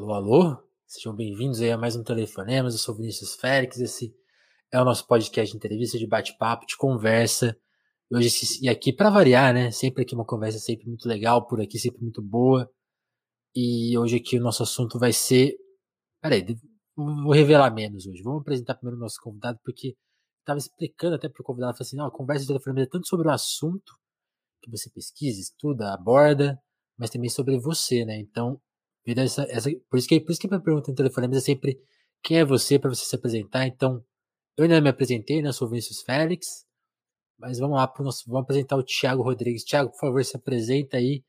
Alô, alô, sejam bem-vindos aí a mais um Telefonemas. Eu sou Vinícius Félix. Esse é o nosso podcast de entrevista, de bate-papo, de conversa. Hoje, e aqui, para variar, né? Sempre aqui uma conversa sempre muito legal, por aqui sempre muito boa. E hoje aqui o nosso assunto vai ser. Peraí, vou revelar menos hoje. Vamos apresentar primeiro o nosso convidado, porque estava explicando até para o convidado, falei assim, não, a conversa de telefone é tanto sobre o assunto que você pesquisa, estuda, aborda, mas também sobre você, né? Então, essa, essa, por isso que por isso que a minha pergunta no telefone é sempre quem é você para você se apresentar. Então, eu ainda me apresentei, né? Sou Vinícius Félix, mas vamos lá nosso, vamos apresentar o Thiago Rodrigues. Thiago, por favor, se apresenta aí.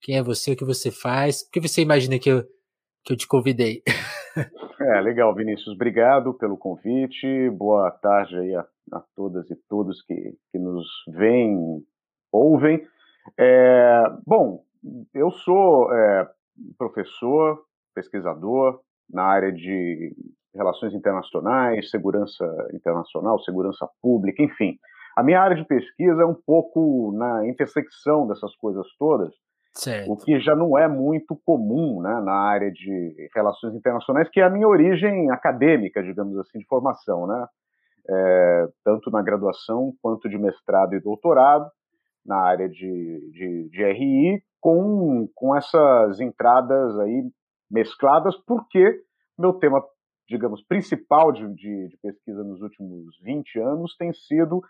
Quem é você, o que você faz? Por que você imagina que eu, que eu te convidei? É, legal, Vinícius. Obrigado pelo convite. Boa tarde aí a, a todas e todos que, que nos veem, ouvem. É, bom, eu sou é, professor, pesquisador na área de relações internacionais, segurança internacional, segurança pública, enfim. A minha área de pesquisa é um pouco na intersecção dessas coisas todas, certo. o que já não é muito comum né, na área de relações internacionais, que é a minha origem acadêmica, digamos assim, de formação, né? É, tanto na graduação quanto de mestrado e doutorado na área de, de, de RI, com, com essas entradas aí mescladas, porque meu tema, digamos, principal de, de, de pesquisa nos últimos 20 anos tem sido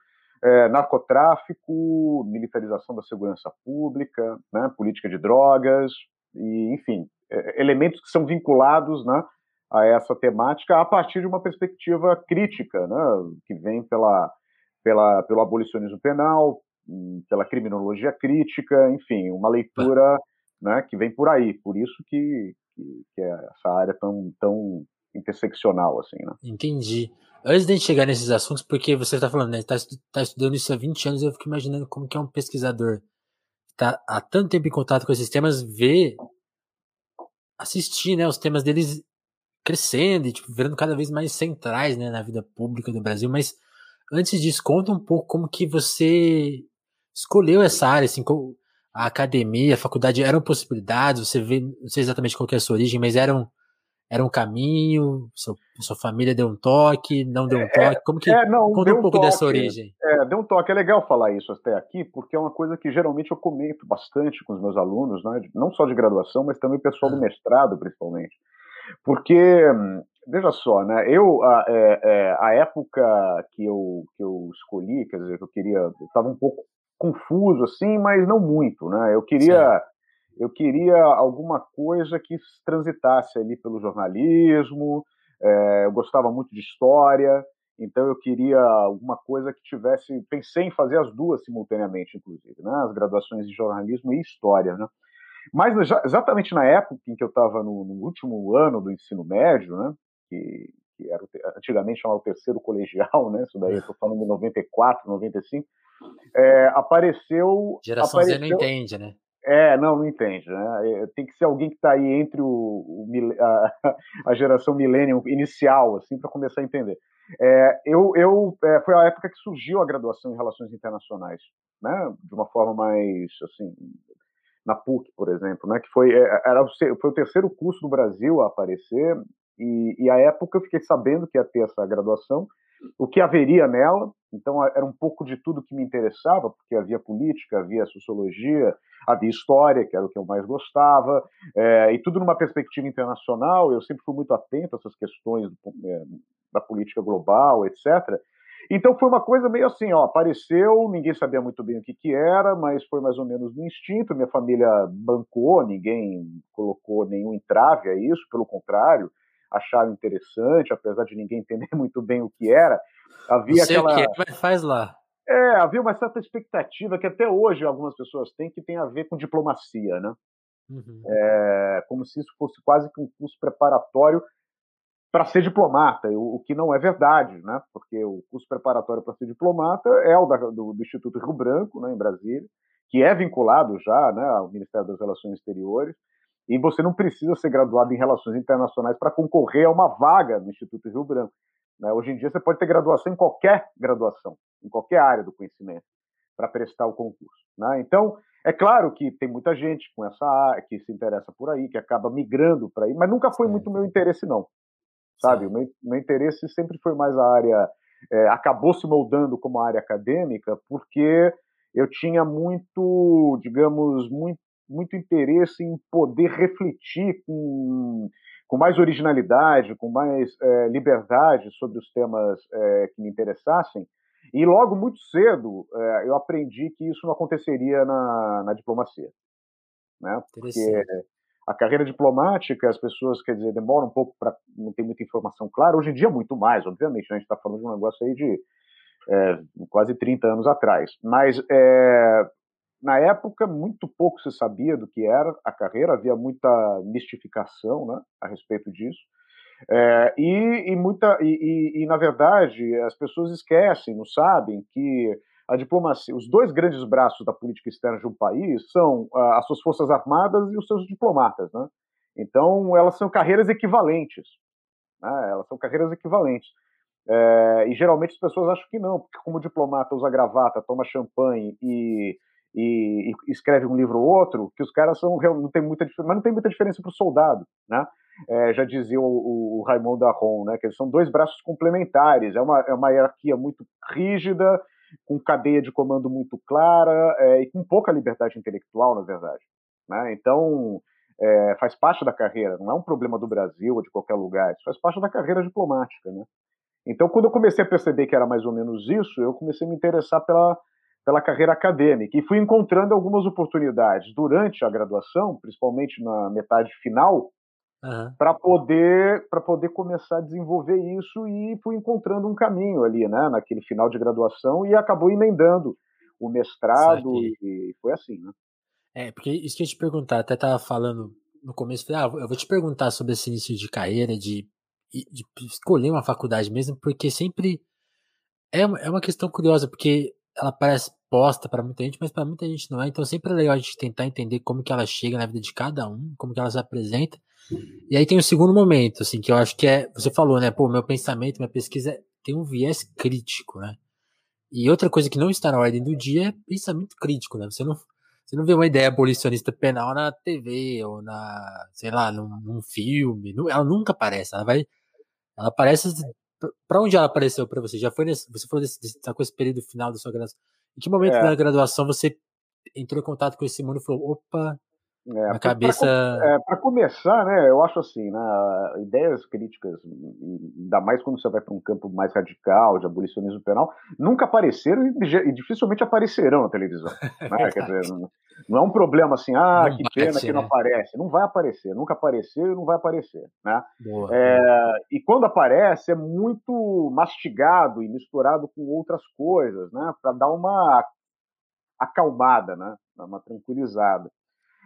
é, narcotráfico, militarização da segurança pública, né, política de drogas, e, enfim, é, elementos que são vinculados né, a essa temática a partir de uma perspectiva crítica, né, que vem pela, pela, pelo abolicionismo penal, pela criminologia crítica, enfim, uma leitura né, que vem por aí. Por isso que, que, que, é essa área tão, tão interseccional, assim, né? Entendi. Antes de a gente chegar nesses assuntos, porque você está falando, né, está tá estudando isso há 20 anos, eu fico imaginando como que é um pesquisador está há tanto tempo em contato com esses temas, ver, assistir, né, os temas deles crescendo e, tipo, virando cada vez mais centrais, né, na vida pública do Brasil, mas antes disso, conta um pouco como que você escolheu essa área, assim, a academia, a faculdade eram possibilidades, você vê, não sei exatamente qual é a sua origem, mas eram era um caminho, sua, sua família deu um toque, não deu um é, toque, como que, é, não, conta um pouco toque, dessa origem. É, deu um toque, é legal falar isso até aqui, porque é uma coisa que geralmente eu comento bastante com os meus alunos, né, não só de graduação, mas também o pessoal do ah. mestrado, principalmente, porque, veja só, né, eu, a, é, é, a época que eu, que eu escolhi, quer dizer, que eu queria, estava um pouco confuso assim, mas não muito, né? Eu queria Sim. eu queria alguma coisa que transitasse ali pelo jornalismo. É, eu gostava muito de história, então eu queria alguma coisa que tivesse. Pensei em fazer as duas simultaneamente, inclusive, né? As graduações em jornalismo e história, né? Mas exatamente na época em que eu estava no, no, último ano do ensino médio, né? Que, que era antigamente chamava o terceiro colegial, né? Isso daí eu estou falando de 94, 95 é, apareceu. Geração apareceu, Z não entende, né? É, não, não entende. Né? É, tem que ser alguém que está aí entre o, o a, a, geração millennium inicial, assim, para começar a entender. É, eu, eu é, foi a época que surgiu a graduação em relações internacionais, né? De uma forma mais, assim, na PUC, por exemplo, né? Que foi é, era o, foi o terceiro curso do Brasil a aparecer e, e a época eu fiquei sabendo que ia ter essa graduação o que haveria nela. Então, era um pouco de tudo que me interessava, porque havia política, havia sociologia, havia história, que era o que eu mais gostava, é, e tudo numa perspectiva internacional. Eu sempre fui muito atento a essas questões é, da política global, etc. Então, foi uma coisa meio assim: ó, apareceu, ninguém sabia muito bem o que, que era, mas foi mais ou menos no instinto. Minha família bancou, ninguém colocou nenhum entrave a isso, pelo contrário acharam interessante, apesar de ninguém entender muito bem o que era. Havia aquela. Que é, mas faz lá. É, havia uma certa expectativa que até hoje algumas pessoas têm que tem a ver com diplomacia, né? Uhum. É, como se isso fosse quase que um curso preparatório para ser diplomata, o, o, que não é verdade, né? Porque o curso preparatório para ser diplomata é o da, do, do, Instituto Rio Branco, né, em Brasília, que é vinculado já né, ao Ministério das Relações Exteriores, e você não precisa ser graduado em Relações Internacionais para concorrer a uma vaga no Instituto Rio Branco. Né? Hoje em dia você pode ter graduação em qualquer graduação, em qualquer área do conhecimento, para prestar o concurso. Né? Então, É claro que tem muita gente com essa área, que se interessa por aí, que acaba migrando para aí, mas nunca foi muito meu interesse, não. Sabe? O meu, meu, interesse sempre foi mais a área. É, acabou se moldando como área acadêmica, porque eu tinha muito, digamos, muito, muito interesse em poder refletir com, com mais originalidade, com mais é, liberdade sobre os temas é, que me interessassem, e logo muito cedo é, eu aprendi que isso não aconteceria na, na diplomacia. Né? Porque a carreira diplomática, as pessoas, quer dizer, demoram um pouco para. não ter muita informação clara. Hoje em dia, muito mais, obviamente. Né? A gente está falando de um negócio aí de é, quase 30 anos atrás. Mas é, na época, muito pouco se sabia do que era a carreira, havia muita mistificação né, a respeito disso. É, e, e, muita, e, e, na verdade, as pessoas esquecem, não sabem, que a diplomacia, os dois grandes braços da política externa de um país são as suas forças armadas e os seus diplomatas. Né? Então, elas são carreiras equivalentes. Né? Elas são carreiras equivalentes. É, e geralmente as pessoas acham que não, porque como diplomata usa gravata, toma champanhe e, e, e escreve um livro ou outro, que os caras são não tem muita mas não tem muita diferença para o soldado, né? é, já dizia o, o Raimundo Arron, né, que eles são dois braços complementares, é uma, é uma hierarquia muito rígida, com cadeia de comando muito clara é, e com pouca liberdade intelectual, na verdade. Né? Então, é, faz parte da carreira, não é um problema do Brasil ou de qualquer lugar, isso faz parte da carreira diplomática. Né? Então, quando eu comecei a perceber que era mais ou menos isso, eu comecei a me interessar pela, pela carreira acadêmica e fui encontrando algumas oportunidades durante a graduação, principalmente na metade final, Uhum. para poder para poder começar a desenvolver isso e fui encontrando um caminho ali, né, naquele final de graduação e acabou emendando o mestrado e foi assim, né? É, porque isso que eu ia te perguntar, até tava falando no começo, falei, ah, eu vou te perguntar sobre esse início de carreira, de, de escolher uma faculdade mesmo, porque sempre é, é uma questão curiosa, porque ela parece posta para muita gente, mas para muita gente não é. Então sempre é legal a gente tentar entender como que ela chega na vida de cada um, como que ela se apresenta. E aí tem o segundo momento, assim, que eu acho que é, você falou, né, pô, meu pensamento, minha pesquisa tem um viés crítico, né? E outra coisa que não está na ordem do dia é pensamento crítico, né? Você não, você não vê uma ideia abolicionista penal na TV ou na, sei lá, num, num filme, ela nunca aparece, ela vai, ela aparece para onde ela apareceu para você? Já foi nesse, você falou desse, desse, tá com esse período final da sua graduação. Em que momento é. da graduação você entrou em contato com esse mundo e falou, opa, é, a cabeça. Para é, começar, né, eu acho assim, né, ideias críticas, ainda mais quando você vai para um campo mais radical de abolicionismo penal, nunca apareceram e, dificilmente aparecerão na televisão. Né? Quer dizer, não, não, é um problema assim, ah, não que pena que não né? aparece. Não vai aparecer, nunca apareceu e não vai aparecer. Né? Boa, é, boa. E quando aparece, é muito mastigado e misturado com outras coisas, né, para dar uma acalmada, né, uma tranquilizada.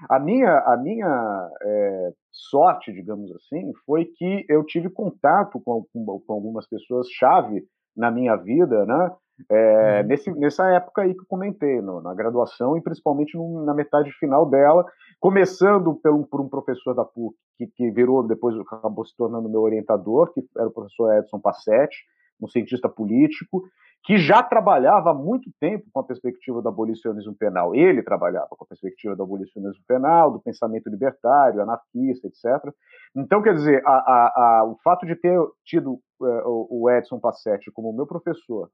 A minha, a minha é, sorte, digamos assim, foi que eu tive contato com, com, com algumas pessoas chave na minha vida, né? É, uhum. nesse, nessa época aí que eu comentei, no, na graduação e principalmente no, na metade final dela, começando pelo, por um professor da PUC que, que virou depois acabou se tornando meu orientador, que era o professor Edson Passetti, um cientista político, que já trabalhava há muito tempo com a perspectiva do abolicionismo penal. Ele trabalhava com a perspectiva do abolicionismo penal, do pensamento libertário, anarquista, etc. Então, quer dizer, a, a, a, o fato de ter tido uh, o Edson Passetti como meu professor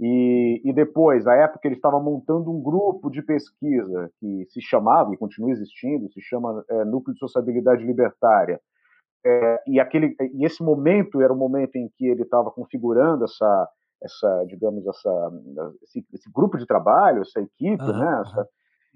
e, e, depois, na época, ele estava montando um grupo de pesquisa que se chamava, e continua existindo, se chama é, Núcleo de Sociabilidade Libertária. É, e, aquele, e esse momento era o momento em que ele estava configurando essa, essa, digamos, essa, esse, esse, grupo de trabalho, essa equipe, uhum, né? Essa,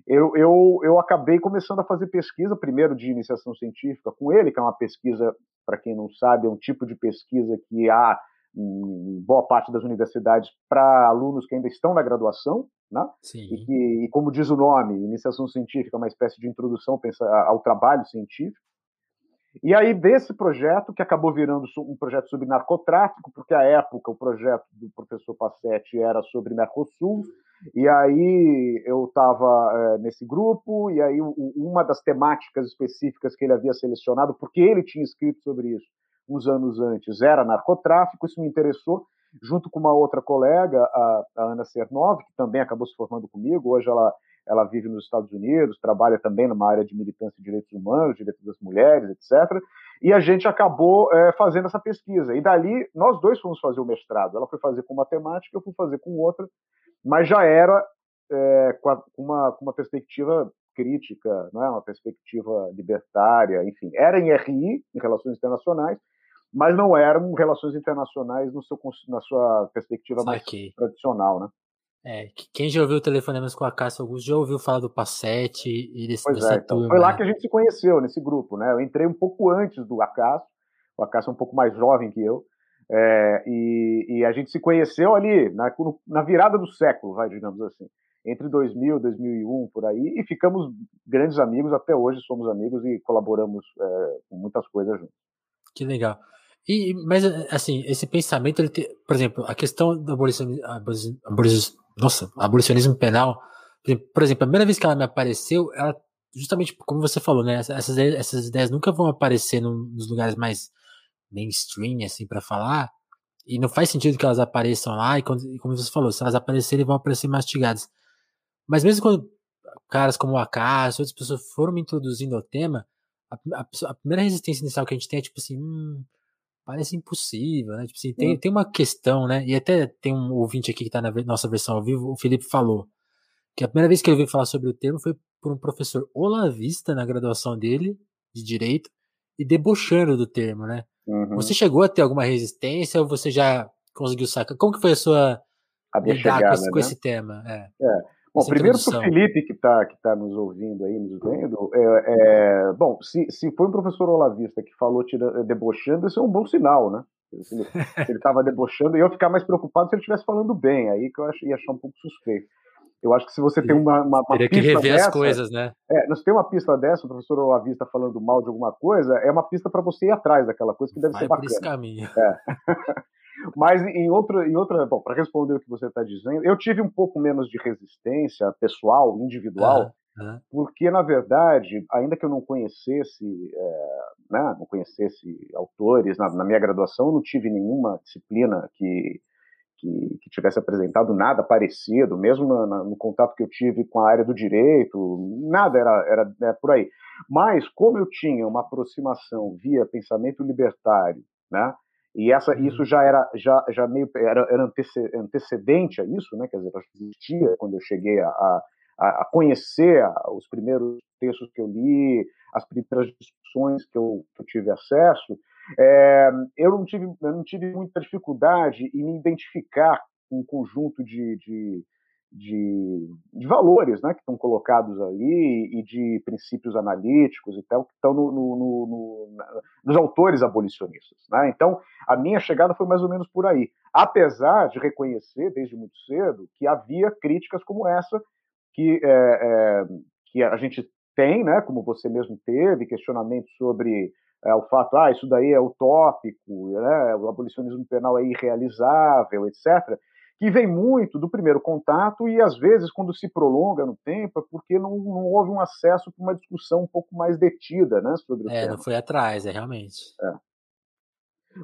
eu, eu, eu acabei começando a fazer pesquisa, primeiro de iniciação científica com ele, que é uma pesquisa, para quem não sabe, é um tipo de pesquisa que há em boa parte das universidades para alunos que ainda estão na graduação, né? E, que, e como diz o nome, iniciação científica é uma espécie de introdução ao trabalho científico. E aí, desse projeto, que acabou virando um projeto sobre narcotráfico, porque à época o projeto do professor Passetti era sobre Mercosul, e aí eu estava é, nesse grupo, e aí uma das temáticas específicas que ele havia selecionado, porque ele tinha escrito sobre isso uns anos antes, era narcotráfico, isso me interessou, junto com uma outra colega, a, a Ana Cernov, que também acabou se formando comigo, hoje ela ela vive nos Estados Unidos, trabalha também numa área de militância de direitos humanos, direitos das mulheres, etc. E a gente acabou é, fazendo essa pesquisa. E dali, nós dois fomos fazer o mestrado. Ela foi fazer com matemática, eu fui fazer com outra, mas já era é, com, a, uma, com uma perspectiva crítica, né, uma perspectiva libertária, enfim. Era em RI, em Relações Internacionais, mas não eram relações internacionais no seu, na sua perspectiva mais tradicional, né? É, quem já ouviu Telefonemas com a Cássia Augusto já ouviu falar do Passete e desse, pois é, então, Foi lá que a gente se conheceu, nesse grupo, né? Eu entrei um pouco antes do Acácio, o Acácio é um pouco mais jovem que eu, é, e, e, a gente se conheceu ali, na, na virada do século, vai, digamos assim, entre 2000 e 2001, por aí, e ficamos grandes amigos, até hoje somos amigos e colaboramos é, com muitas coisas juntos. Que legal. E, mas, assim, esse pensamento, ele tem, por exemplo, a questão do abolicionismo, nossa, abolicionismo penal, por exemplo, a primeira vez que ela me apareceu, ela, justamente como você falou, né, essas, essas ideias nunca vão aparecer nos lugares mais mainstream, assim, para falar, e não faz sentido que elas apareçam lá, e, quando, como você falou, se elas aparecerem, vão aparecer mastigadas. Mas mesmo quando caras como o Acaso, outras pessoas foram me introduzindo ao tema, a, a, a, primeira resistência inicial que a gente tem é tipo assim, hum, parece impossível, né? Tipo assim, tem, tem uma questão, né? E até tem um ouvinte aqui que tá na nossa versão ao vivo, o Felipe falou que a primeira vez que eu ouvi falar sobre o termo foi por um professor olavista na graduação dele, de direito, e debochando do termo, né? Uhum. Você chegou a ter alguma resistência ou você já conseguiu sacar? Como que foi a sua a lidar chegada, com, esse, né? com esse tema? É. é. Bom, primeiro para o Felipe que está que tá nos ouvindo aí, nos vendo, é, é, bom, se, se foi um professor olavista que falou tira, debochando, isso é um bom sinal, né? Se ele estava debochando, e eu ficar mais preocupado se ele estivesse falando bem, aí que eu ach, ia achar um pouco suspeito. Eu acho que se você tem uma, uma, uma Teria pista que rever dessa, as coisas, né? É, se tem uma pista dessa, o professor Olavista falando mal de alguma coisa, é uma pista para você ir atrás daquela coisa que deve Vai ser bacana. Por esse caminho. É. Mas em outra, em outra bom, para responder o que você está dizendo, eu tive um pouco menos de resistência pessoal, individual, uhum. porque na verdade, ainda que eu não conhecesse, é, né, não conhecesse autores na, na, minha graduação, eu não tive nenhuma disciplina que que, que tivesse apresentado nada parecido, mesmo no, no, contato que eu tive com a área do direito, nada era, era é, por aí. Mas como eu tinha uma aproximação via pensamento libertário, né? E essa, uhum. isso já era, já, já meio era, era antecedente a isso, né? Quer dizer, existia quando eu cheguei a, a, a conhecer os primeiros textos que eu li, as primeiras discussões que eu, que eu tive acesso. É, eu, não tive, eu não tive muita dificuldade em me identificar com um conjunto de, de de, de, valores né, que estão colocados ali e de princípios analíticos e tal, que estão no, no, no, nos autores abolicionistas. Né? Então, a minha chegada foi mais ou menos por aí. Apesar de reconhecer, desde muito cedo, que havia críticas como essa, que, é, é, que a gente tem, né, como você mesmo teve, questionamentos sobre é, o fato, ah, isso daí é utópico, né, o abolicionismo penal é irrealizável, etc que vem muito do primeiro contato e, às vezes, quando se prolonga no tempo, é porque não, não houve um acesso para uma discussão um pouco mais detida né, sobre o é, tema. não foi atrás, é realmente. É.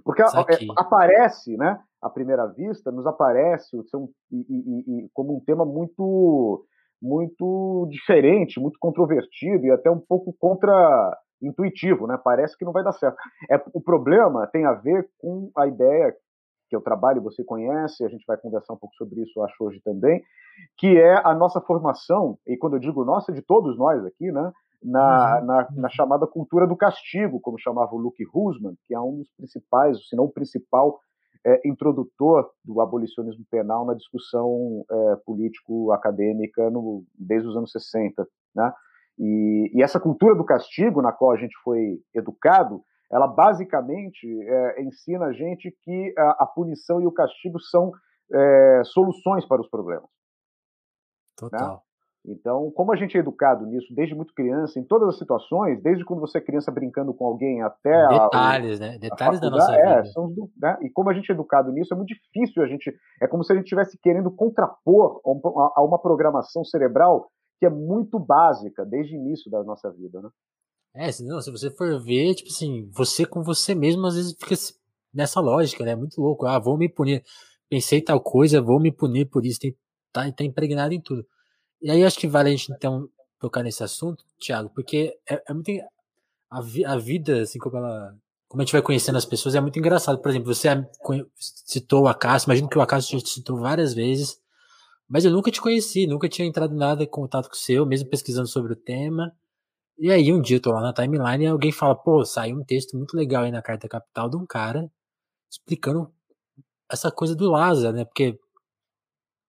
Porque a, é, aparece, né, à primeira vista, nos aparece são, e, e, e, como um tema muito, muito diferente, muito controvertido e até um pouco contra intuitivo, né? Parece que não vai dar certo. É, o problema tem a ver com a ideia que eu trabalho, você conhece, a gente vai conversar um pouco sobre isso, acho, hoje também, que é a nossa formação, e quando eu digo nossa, de todos nós aqui, né, na, uhum. na, na, chamada cultura do castigo, como chamava o Luke Husman, que é um dos principais, se não o principal, é, introdutor do abolicionismo penal na discussão é, político-acadêmica desde os anos 60. Né? E, e, essa cultura do castigo, na qual a gente foi educado, ela basicamente é, ensina a gente que a, a, punição e o castigo são é, soluções para os problemas. Né? Total. Né? Então, como a gente é educado nisso desde muito criança, em todas as situações, desde quando você é criança brincando com alguém até detalhes, a, né? Detalhes da nossa é, vida. São, né? E como a gente é educado nisso, é muito difícil a gente. É como se a gente estivesse querendo contrapor a uma programação cerebral que é muito básica desde o início da nossa vida, né? É, se, não, se você for ver, tipo assim, você com você mesmo às vezes fica nessa lógica, né? Muito louco. Ah, vou me punir. Pensei tal coisa, vou me punir por isso. Tem, tá, tá impregnado em tudo. E aí acho que vale a gente então tocar nesse assunto, Thiago, porque é, é muito a, vi, a vida, assim como ela como a gente vai conhecendo as pessoas, é muito engraçado. Por exemplo, você citou o Acaso, imagino que o Acaso te citou várias vezes, mas eu nunca te conheci, nunca tinha entrado nada em contato com o seu, mesmo pesquisando sobre o tema. E aí um dia eu tô lá na timeline e alguém fala, pô, saiu um texto muito legal aí na Carta Capital de um cara explicando essa coisa do Lázaro, né? Porque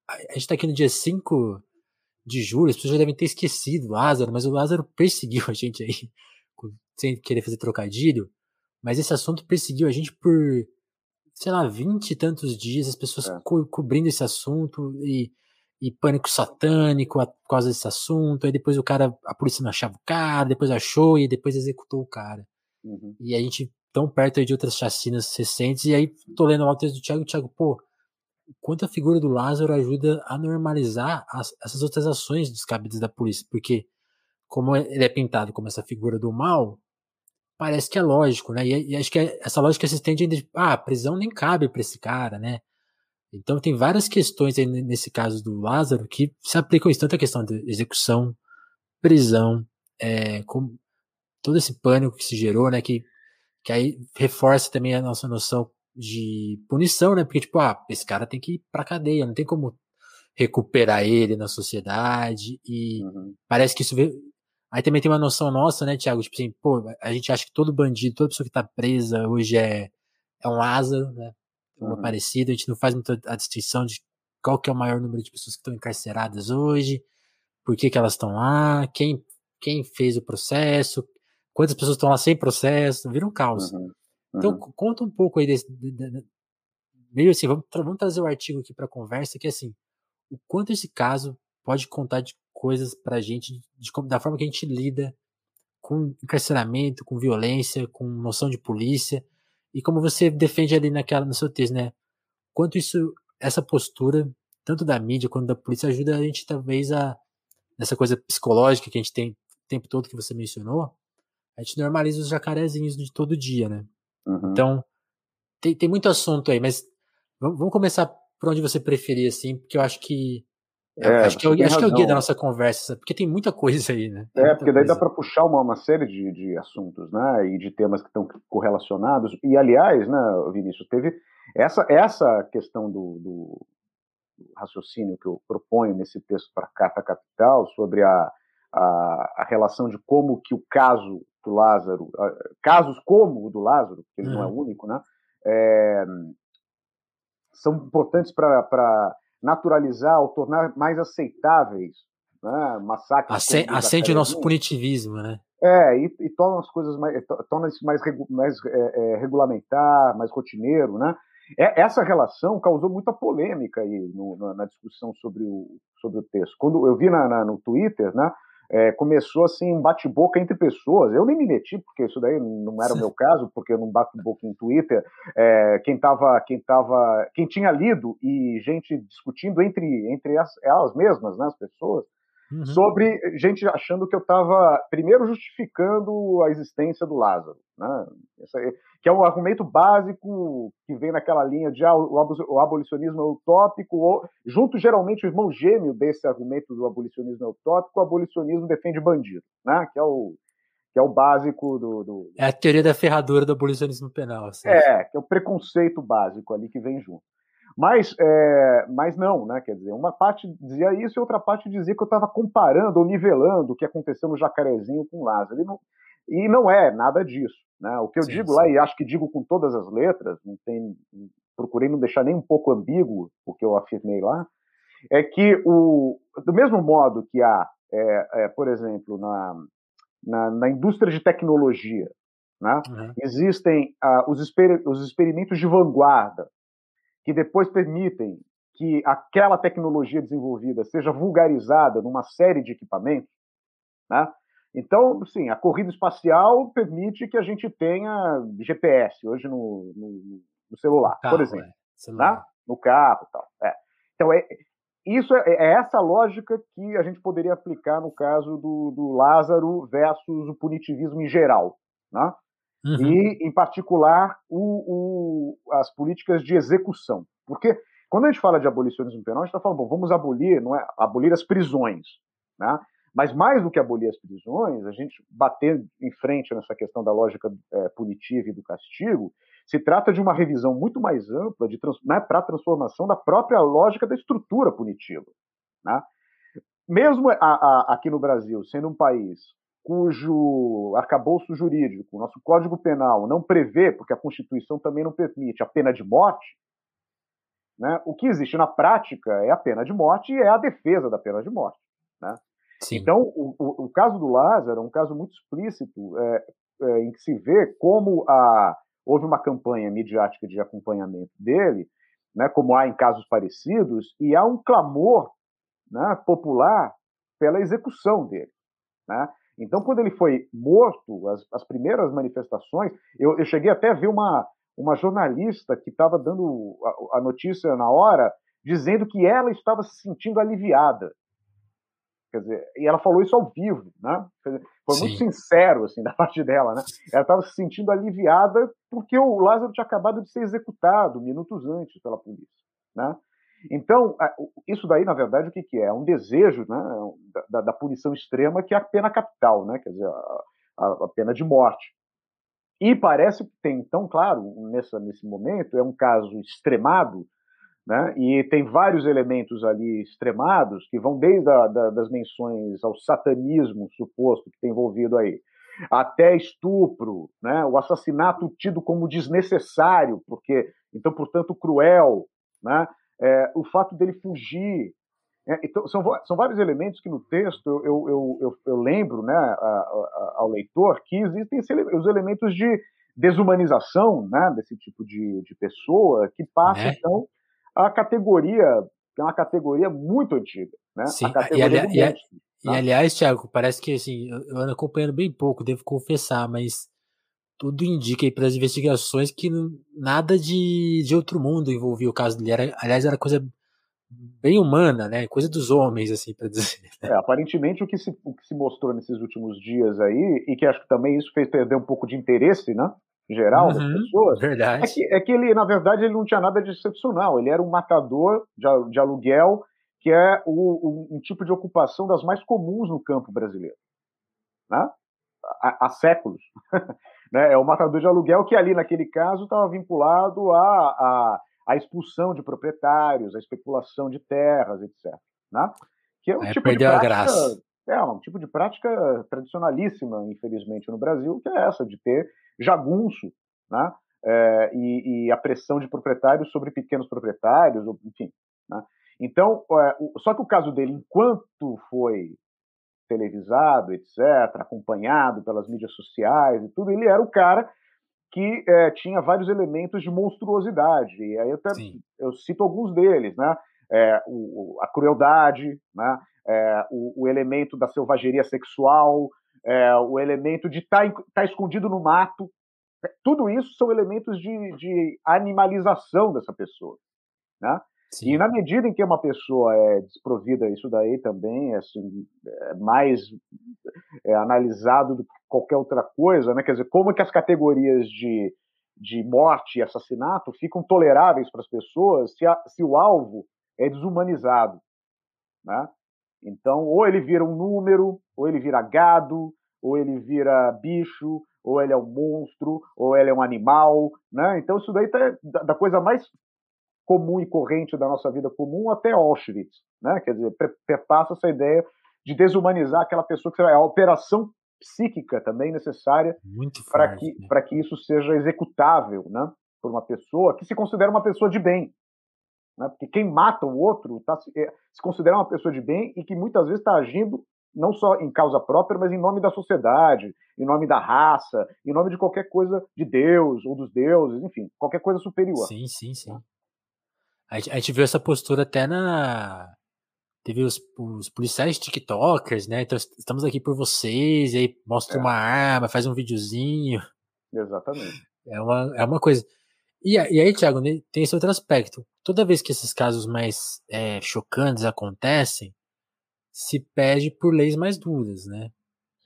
a gente tá aqui no dia 5 de julho, as pessoas já devem ter esquecido o Lázaro, mas o Lázaro perseguiu a gente aí, sem querer fazer trocadilho, mas esse assunto perseguiu a gente por, sei lá, vinte e tantos dias, as pessoas é. co cobrindo esse assunto e, e pânico satânico por causa desse assunto, aí depois o cara, a polícia não achava o cara, depois achou e depois executou o cara. Uhum. E a gente tão perto de outras chacinas recentes, e aí tô lendo lá o texto do Thiago, e o Thiago, pô, quanto a figura do Lázaro ajuda a normalizar as, essas outras ações descabidas da polícia, porque como ele é pintado como essa figura do mal, parece que é lógico, né? E, e acho que é, essa lógica se estende ainda de, ah, prisão nem cabe para esse cara, né? Então tem várias questões aí nesse caso do Lázaro que se aplicam isso, tanto a questão de execução, prisão, é, com todo esse pânico que se gerou, né? Que, que aí reforça também a nossa noção de punição, né? Porque, tipo, ah, esse cara tem que ir pra cadeia, não tem como recuperar ele na sociedade e uhum. parece que isso vê... Aí também tem uma noção nossa, né, Tiago? Tipo assim, pô, a gente acha que todo bandido, toda pessoa que tá presa hoje é, é um Lázaro, né? Uma uhum. parecida, a gente não faz muita a distinção de qual que é o maior número de pessoas que estão encarceradas hoje, por que que elas estão lá, quem, quem fez o processo, quantas pessoas estão lá sem processo, vira um caos. Uhum. Então, uhum. conta um pouco aí desse. De, de, de, meio assim, vamos, vamos trazer o artigo aqui para conversa, que é assim, o quanto esse caso pode contar de coisas pra gente, de, da forma que a gente lida com encarceramento, com violência, com noção de polícia, e como você defende ali naquela, no seu texto, né? Quanto isso, essa postura, tanto da mídia quanto da polícia, ajuda a gente talvez a, nessa coisa psicológica que a gente tem o tempo todo que você mencionou, a gente normaliza os jacarezinhos de todo dia, né? Uhum. Então, tem, tem muito assunto aí, mas vamos, vamos começar por onde você preferir, assim, porque eu acho que. É, acho, que é, acho que é o guia da nossa conversa, porque tem muita coisa aí, né? Tem é, porque daí coisa. dá para puxar uma, uma série de, de assuntos, né? E de temas que estão correlacionados. E, aliás, né, Vinícius, teve essa, essa questão do, do raciocínio que eu proponho nesse texto para a Carta Capital sobre a, a, a, relação de como que o caso do Lázaro, casos como o do Lázaro, que ele uhum. não é o uhum. único, né, é, são importantes para naturalizar ou tornar mais aceitáveis né, massacres. Acen acende o nosso punitivismo, né? É, e, e torna as coisas mais, torna isso mais, regu mais é, é, regulamentar, mais rotineiro, né? É, essa relação causou muita polêmica aí no, na, na, discussão sobre o, sobre o texto. Quando eu vi na, na, no Twitter, né, é, começou assim um bate-boca entre pessoas. Eu nem me meti, porque isso daí não era o meu caso, porque eu não bato boca em Twitter. É, quem tava, quem tava, quem tinha lido e gente discutindo entre, entre as, elas mesmas, né, as pessoas, uhum. sobre gente achando que eu estava primeiro justificando a existência do Lázaro, né? que é um argumento básico que vem naquela linha de ah, o abolicionismo é utópico, ou, junto geralmente o irmão gêmeo desse argumento do abolicionismo é utópico, o abolicionismo defende bandido, né? que é o que é o básico do, do... É a teoria da ferradura do abolicionismo penal. Assim. É, que é o preconceito básico ali que vem junto. Mas, é, mas não, né? Quer dizer, uma parte dizia isso e outra parte dizia que eu estava comparando ou nivelando o que aconteceu no Jacarezinho com Lázaro. E não, e não é nada disso. Né? O que eu sim, digo sim. lá, e acho que digo com todas as letras, não tem, procurei não deixar nem um pouco ambíguo o que eu afirmei lá, é que, o, do mesmo modo que há, é, é, por exemplo, na, na, na, indústria de tecnologia, né? Uhum. existem ah, os, exper os experimentos de vanguarda, que depois permitem que aquela tecnologia desenvolvida seja vulgarizada numa série de equipamentos, né? Então, sim, a corrida espacial permite que a gente tenha GPS hoje no, no, no celular, carro, por exemplo, é. celular. Né? no carro, tal. É. Então, é, isso é, é, essa lógica que a gente poderia aplicar no caso do, do Lázaro versus o punitivismo em geral, né? Uhum. E, em particular, o, o, as políticas de execução. Porque Quando a gente fala de abolicionismo penal, a gente está falando, bom, vamos abolir, não é abolir as prisões, né? Mas mais do que abolir as prisões, a gente bater em frente nessa questão da lógica é, punitiva e do castigo, se trata de uma revisão muito mais ampla né, para a transformação da própria lógica da estrutura punitiva. Né? Mesmo a, a, aqui no Brasil, sendo um país cujo arcabouço jurídico, nosso Código Penal, não prevê, porque a Constituição também não permite, a pena de morte, né, o que existe na prática é a pena de morte e é a defesa da pena de morte. Né? Então, o, o, o, caso do Lázaro é um caso muito explícito é, é, em que se vê como a, houve uma campanha midiática de acompanhamento dele, né, como há em casos parecidos, e há um clamor né, popular pela execução dele. Né? Então, quando ele foi morto, as, as primeiras manifestações, eu, eu, cheguei até a ver uma, uma jornalista que estava dando a, a notícia na hora, dizendo que ela estava se sentindo aliviada Quer dizer, e ela falou isso ao vivo, né? Foi Sim. muito sincero, assim, da parte dela, né? Ela estava se sentindo aliviada porque o Lázaro tinha acabado de ser executado minutos antes pela polícia, né? Então, isso daí, na verdade, o que, é? É um desejo né, da, da, punição extrema, que é a pena capital, né? quer dizer, a, a, a, pena de morte. E parece que tem, então, claro, nessa, nesse momento, é um caso extremado, né? E tem vários elementos ali extremados que vão desde a, da, das menções ao satanismo suposto que tem envolvido aí, até estupro, né? o assassinato tido como desnecessário, porque então, portanto, cruel, né? É, o fato dele fugir. É, então, são, são vários elementos que no texto eu, eu, eu, eu lembro né, a, a, ao leitor que existem os elementos de desumanização né, desse tipo de, de pessoa que passa, é. então, a categoria, que é uma categoria muito antiga. Né? Sim, e, ali, e, e, tá? aliás, Thiago, parece que assim, eu ando acompanhando bem pouco, devo confessar, mas tudo indica aí para as investigações que nada de, de outro mundo envolvia o caso dele. Era, aliás, era coisa bem humana, né? Coisa dos homens, assim, para dizer. Né? É, aparentemente o que, se, o que se mostrou nesses últimos dias aí, e que acho que também isso fez perder um pouco de interesse, né? geral uhum, das pessoas, verdade. É, que, é que ele, na verdade, ele não tinha nada de excepcional. Ele era um matador de, de aluguel, que é o, um, um, tipo de ocupação das mais comuns no campo brasileiro. Né? Há, há séculos. né? É o matador de aluguel que ali, naquele caso, estava vinculado à, à, à, expulsão de proprietários, à especulação de terras, etc. Né? Que é um é, tipo perdeu de prática, a graça. É um tipo de prática tradicionalíssima, infelizmente, no Brasil, que é essa, de ter jagunço, né? É, e, e, a pressão de proprietários sobre pequenos proprietários, enfim. Né? Então, é, o, só que o caso dele, enquanto foi televisado, etc., acompanhado pelas mídias sociais e tudo, ele era o cara que é, tinha vários elementos de monstruosidade. E aí até eu cito alguns deles, né? É, o, a crueldade, né? É, o, o, elemento da selvageria sexual, é, o elemento de estar tá, tá escondido no mato. Tudo isso são elementos de, de animalização dessa pessoa. Né? E na medida em que uma pessoa é desprovida, isso daí também é, assim, é mais é, analisado do que qualquer outra coisa, né? quer dizer, como que as categorias de, de morte e assassinato ficam toleráveis para as pessoas se, a, se o alvo é desumanizado. Né? Então, ou ele vira um número, ou ele vira gado, ou ele vira bicho, ou ele é um monstro, ou ele é um animal, né? Então isso daí tá da coisa mais comum e corrente da nossa vida comum até Auschwitz, né? Quer dizer, passa essa ideia de desumanizar aquela pessoa que é a operação psíquica também necessária para que né? para que isso seja executável, né? Por uma pessoa que se considera uma pessoa de bem, né? Porque quem mata o outro tá, é, se considera uma pessoa de bem e que muitas vezes está agindo não só em causa própria, mas em nome da sociedade, em nome da raça, em nome de qualquer coisa de Deus ou dos deuses, enfim, qualquer coisa superior. Sim, sim, sim. A gente, a gente viu essa postura até na. Teve os, os, policiais TikTokers, né? Então estamos aqui por vocês, e aí mostra é. uma arma, faz um videozinho. Exatamente. É uma, é uma coisa. E, e aí, Thiago, tem esse outro aspecto. Toda vez que esses casos mais é, chocantes acontecem, se pede por leis mais duras, né?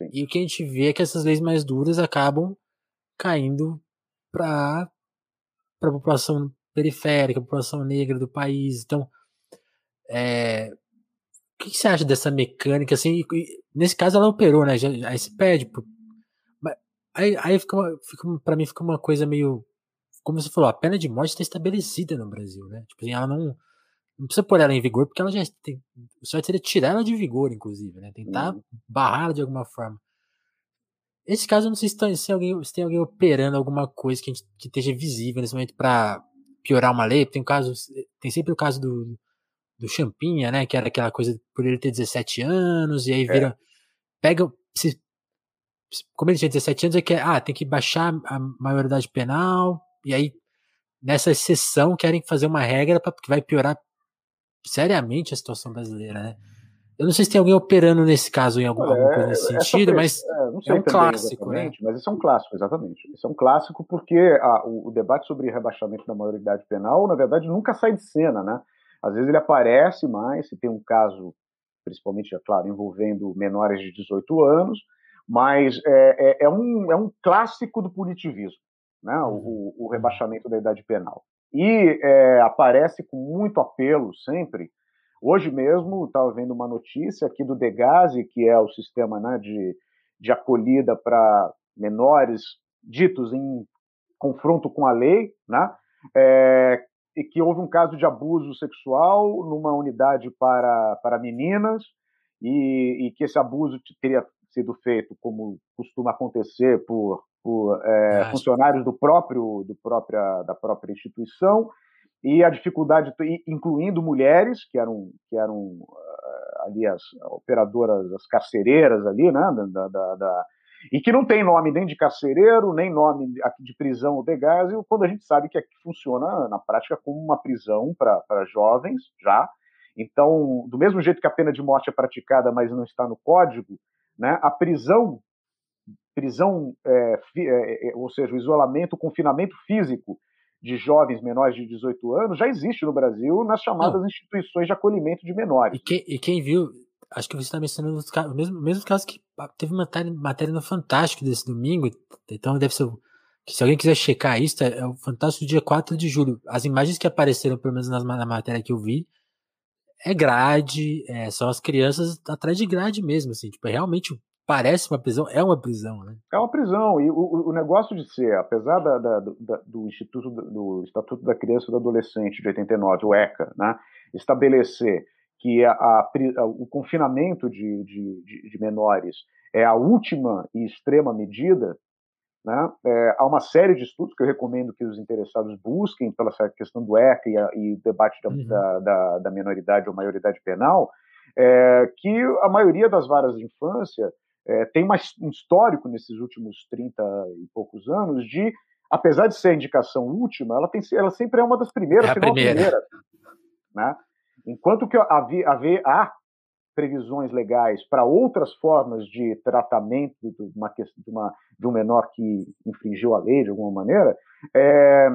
Sim. E o que a gente vê é que essas leis mais duras acabam caindo para a população periférica, população negra do país. Então, é, o que você acha dessa mecânica? Assim, nesse caso ela operou, né? Já, aí se pede. Aí, aí fica, fica para mim fica uma coisa meio. Como você falou, a pena de morte está estabelecida no Brasil, né? Tipo assim, ela não. Não precisa pôr ela em vigor, porque ela já tem. O certo seria tirar ela de vigor, inclusive, né? Tentar uhum. barrar ela de alguma forma. Esse caso, eu não sei se tem, se alguém, se tem alguém operando alguma coisa que, gente, que esteja visível nesse momento para piorar uma lei. Tem um caso, tem sempre o caso do, do Champinha, né? Que era aquela coisa por ele ter 17 anos, e aí vira. É. Pega. Se, como ele tinha 17 anos, é que ah, tem que baixar a maioridade penal, e aí, nessa exceção, querem fazer uma regra pra, que vai piorar seriamente a situação brasileira, né? Eu não sei se tem alguém operando nesse caso em alguma, alguma coisa nesse sentido, mas é, é um clássico, né? Mas isso é um clássico, exatamente. Isso é um clássico porque a, o, o, debate sobre rebaixamento da maioridade penal, na verdade, nunca sai de cena, né? Às vezes ele aparece mais, se tem um caso, principalmente, é claro, envolvendo menores de 18 anos, mas é, é, é um, é um clássico do punitivismo, né? o, uhum. o rebaixamento da idade penal. E é, aparece com muito apelo sempre. Hoje mesmo estava vendo uma notícia aqui do Degase, que é o sistema né, de, de acolhida para menores ditos em confronto com a lei, né, é, e que houve um caso de abuso sexual numa unidade para, para meninas e, e que esse abuso teria sido feito, como costuma acontecer, por, por é, funcionários do próprio, do própria, da própria instituição e a dificuldade, incluindo mulheres que eram, que eram ah, ali as operadoras, as carcereiras ali, né, da, da, da e que não tem nome nem de carcereiro, nem nome de prisão ou de gás, quando a gente sabe que aqui funciona na prática como uma prisão para jovens já. Então, do mesmo jeito que a pena de morte é praticada, mas não está no código, né, a prisão, prisão, é, é, ou seja, o isolamento, o confinamento físico de jovens menores de 18 anos já existe no Brasil nas chamadas não. instituições de acolhimento de menores. E, que, e quem viu, acho que você está mencionando os casos, mesmo, mesmo caso que teve matéria, matéria no Fantástico desse domingo, então deve ser. Que se alguém quiser checar isso, é, é o Fantástico dia 4 de julho. As imagens que apareceram, pelo menos na matéria que eu vi, é grade, é, são as crianças atrás de grade mesmo, assim, tipo, é realmente parece uma prisão, é uma prisão, né? É uma prisão, e o, o negócio de ser, apesar da, da, da, do Instituto do Estatuto da Criança e do Adolescente de 89, o ECA, né, estabelecer que a, a, o confinamento de, de, de, menores é a última e extrema medida, né? É, há uma série de estudos que eu recomendo que os interessados busquem pela questão do ECA e, a, e debate da, uhum. da, da, da, menoridade ou maioridade penal, é, que a maioria das varas de infância é, tem mais, um histórico nesses últimos 30 e poucos anos de, apesar de ser a indicação última, ela, tem, ela sempre é uma das primeiras, é a primeira. Né? Enquanto que havia, havia, há previsões legais para outras formas de tratamento de, uma, de, uma, de um menor que infringiu a lei de alguma maneira, é,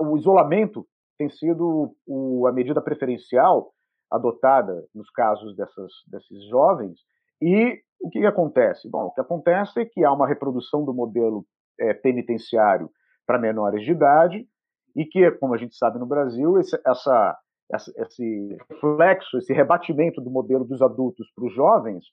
o isolamento tem sido o, a medida preferencial adotada nos casos dessas, desses jovens. E o que, que, acontece? Bom, o que acontece é que há uma reprodução do modelo é, penitenciário para menores de idade e que, como a gente sabe no Brasil, esse, essa esse reflexo, esse rebatimento do modelo dos adultos para os jovens,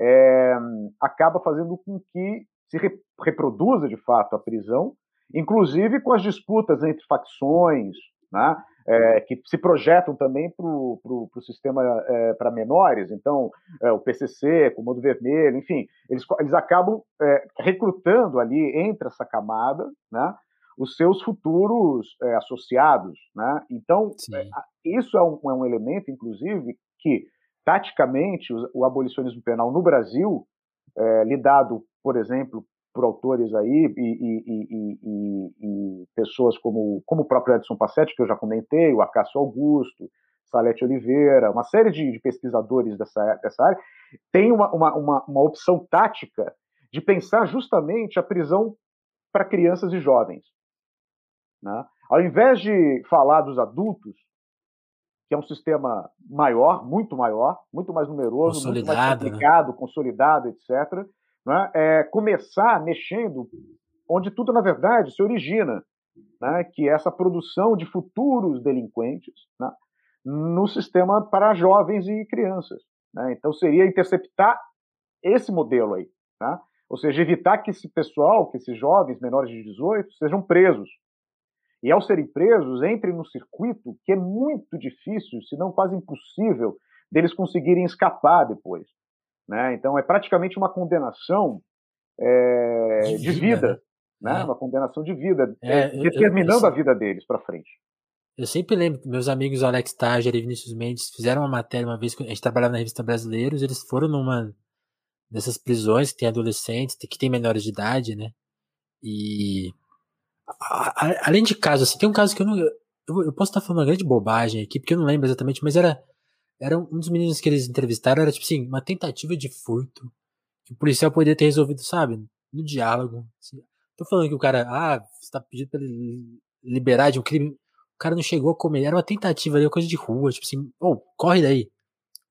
é, acaba fazendo com que se re, reproduza de fato a prisão, inclusive com as disputas entre facções, né, é, que se projetam também para o sistema é, para menores, então é, o PCC, Comando Vermelho, enfim, eles, eles acabam é, recrutando ali entre essa camada, né, os seus futuros é, associados. Né? Então, é, isso é um, é um, elemento, inclusive, que, taticamente, o, o abolicionismo penal no Brasil, é, lidado, por exemplo, por autores aí e, e, e, e, pessoas como, como o próprio Edson Passetti, que eu já comentei, o Acácio Augusto, Salete Oliveira, uma série de, de pesquisadores dessa, dessa área, tem uma, uma, uma, uma opção tática de pensar justamente a prisão para crianças e jovens. Né? Ao invés de falar dos adultos, que é um sistema maior, muito maior, muito mais numeroso, muito mais né? complicado, né? consolidado, etc., né? é começar mexendo onde tudo, na verdade, se origina, né, que é essa produção de futuros delinquentes né, no sistema para jovens e crianças. Né? Então seria interceptar esse modelo aí, né? ou seja, evitar que esse pessoal, que esses jovens menores de 18 sejam presos. E ao serem presos, entrem no circuito que é muito difícil, se não quase impossível, deles conseguirem escapar depois. Né? Então é praticamente uma condenação é, de, de, vida, né? né? É. uma condenação de vida, é, determinando eu, eu, a vida deles para frente. Eu sempre lembro que meus amigos Alex Tager e Vinícius Mendes fizeram uma matéria uma vez, a gente trabalhava na revista Brasileiros, eles foram numa dessas prisões que tem adolescentes, que tem menores de idade, né? E a, a, além de casos, assim, tem um caso que eu não. Eu, eu, posso estar falando uma grande bobagem aqui, porque eu não lembro exatamente, mas era, era um dos meninos que eles entrevistaram, era tipo assim, uma tentativa de furto. Que o policial poderia ter resolvido, sabe? No diálogo. Assim. Tô falando que o cara, ah, você tá pedindo pra ele liberar de um crime. O cara não chegou a comer. Era uma tentativa ali, uma coisa de rua. Tipo assim, oh, corre daí.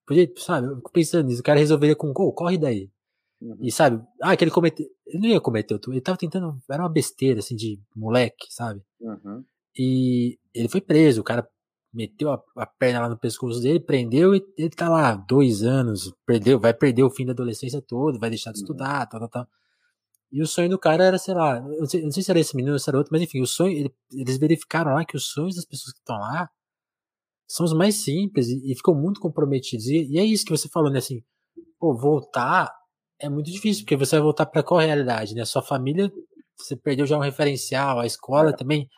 Podia, sabe, eu fico pensando nisso. O cara resolveria com, oh, corre daí. Uhum. E sabe, ah, que ele cometeu. Ele não ia cometer, ele tava tentando. Era uma besteira, assim, de moleque, sabe? Uhum. E ele foi preso. O cara meteu a, a, perna lá no pescoço dele, prendeu e ele tá lá dois anos, perdeu, vai perder o fim da adolescência todo, vai deixar de uhum. estudar, tal, tal, tal. E o sonho do cara era, sei lá, eu não sei, não sei se era esse menino ou se era outro, mas enfim, o sonho, ele, eles verificaram lá que os sonhos das pessoas que estão lá são os mais simples e, e ficam muito comprometidos. E, e, é isso que você falou, né? Assim, pô, voltar é muito difícil, porque você vai voltar para qual realidade, né? Sua família, você perdeu já um referencial, a escola é. também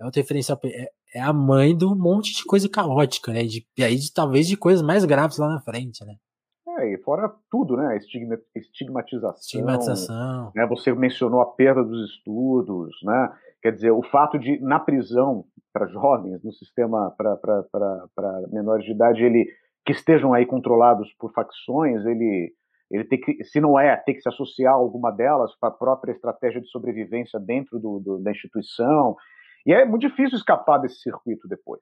é outro referencial. É, é, a mãe de um monte de coisa caótica, né? De, e aí, de, talvez, de coisas mais graves lá na frente, né? É, e fora tudo, né? Estigma, estigmatização. Estigmatização. Né? Você mencionou a perda dos estudos, né? Quer dizer, o fato de, na prisão, para jovens, no sistema para menores de idade, ele que estejam aí controlados por facções, ele, ele tem que, se não é, tem que se associar a alguma delas para a própria estratégia de sobrevivência dentro do, do, da instituição. E é muito difícil escapar desse circuito depois.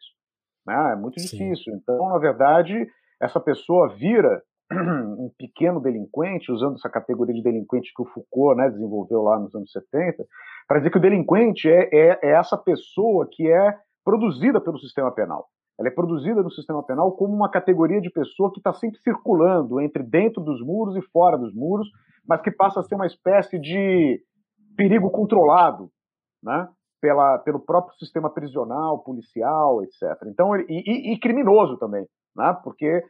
Né? É muito Sim. difícil. Então, na verdade, essa pessoa vira um pequeno delinquente, usando essa categoria de delinquente que o Foucault né, desenvolveu lá nos anos 70, para dizer que o delinquente é, é, é, essa pessoa que é produzida pelo sistema penal. Ela é produzida no sistema penal como uma categoria de pessoa que está sempre circulando entre dentro dos muros e fora dos muros, mas que passa a ser uma espécie de perigo controlado, né? Pela, pelo próprio sistema prisional, policial, etc. Então, e, e, e criminoso também, né? Porque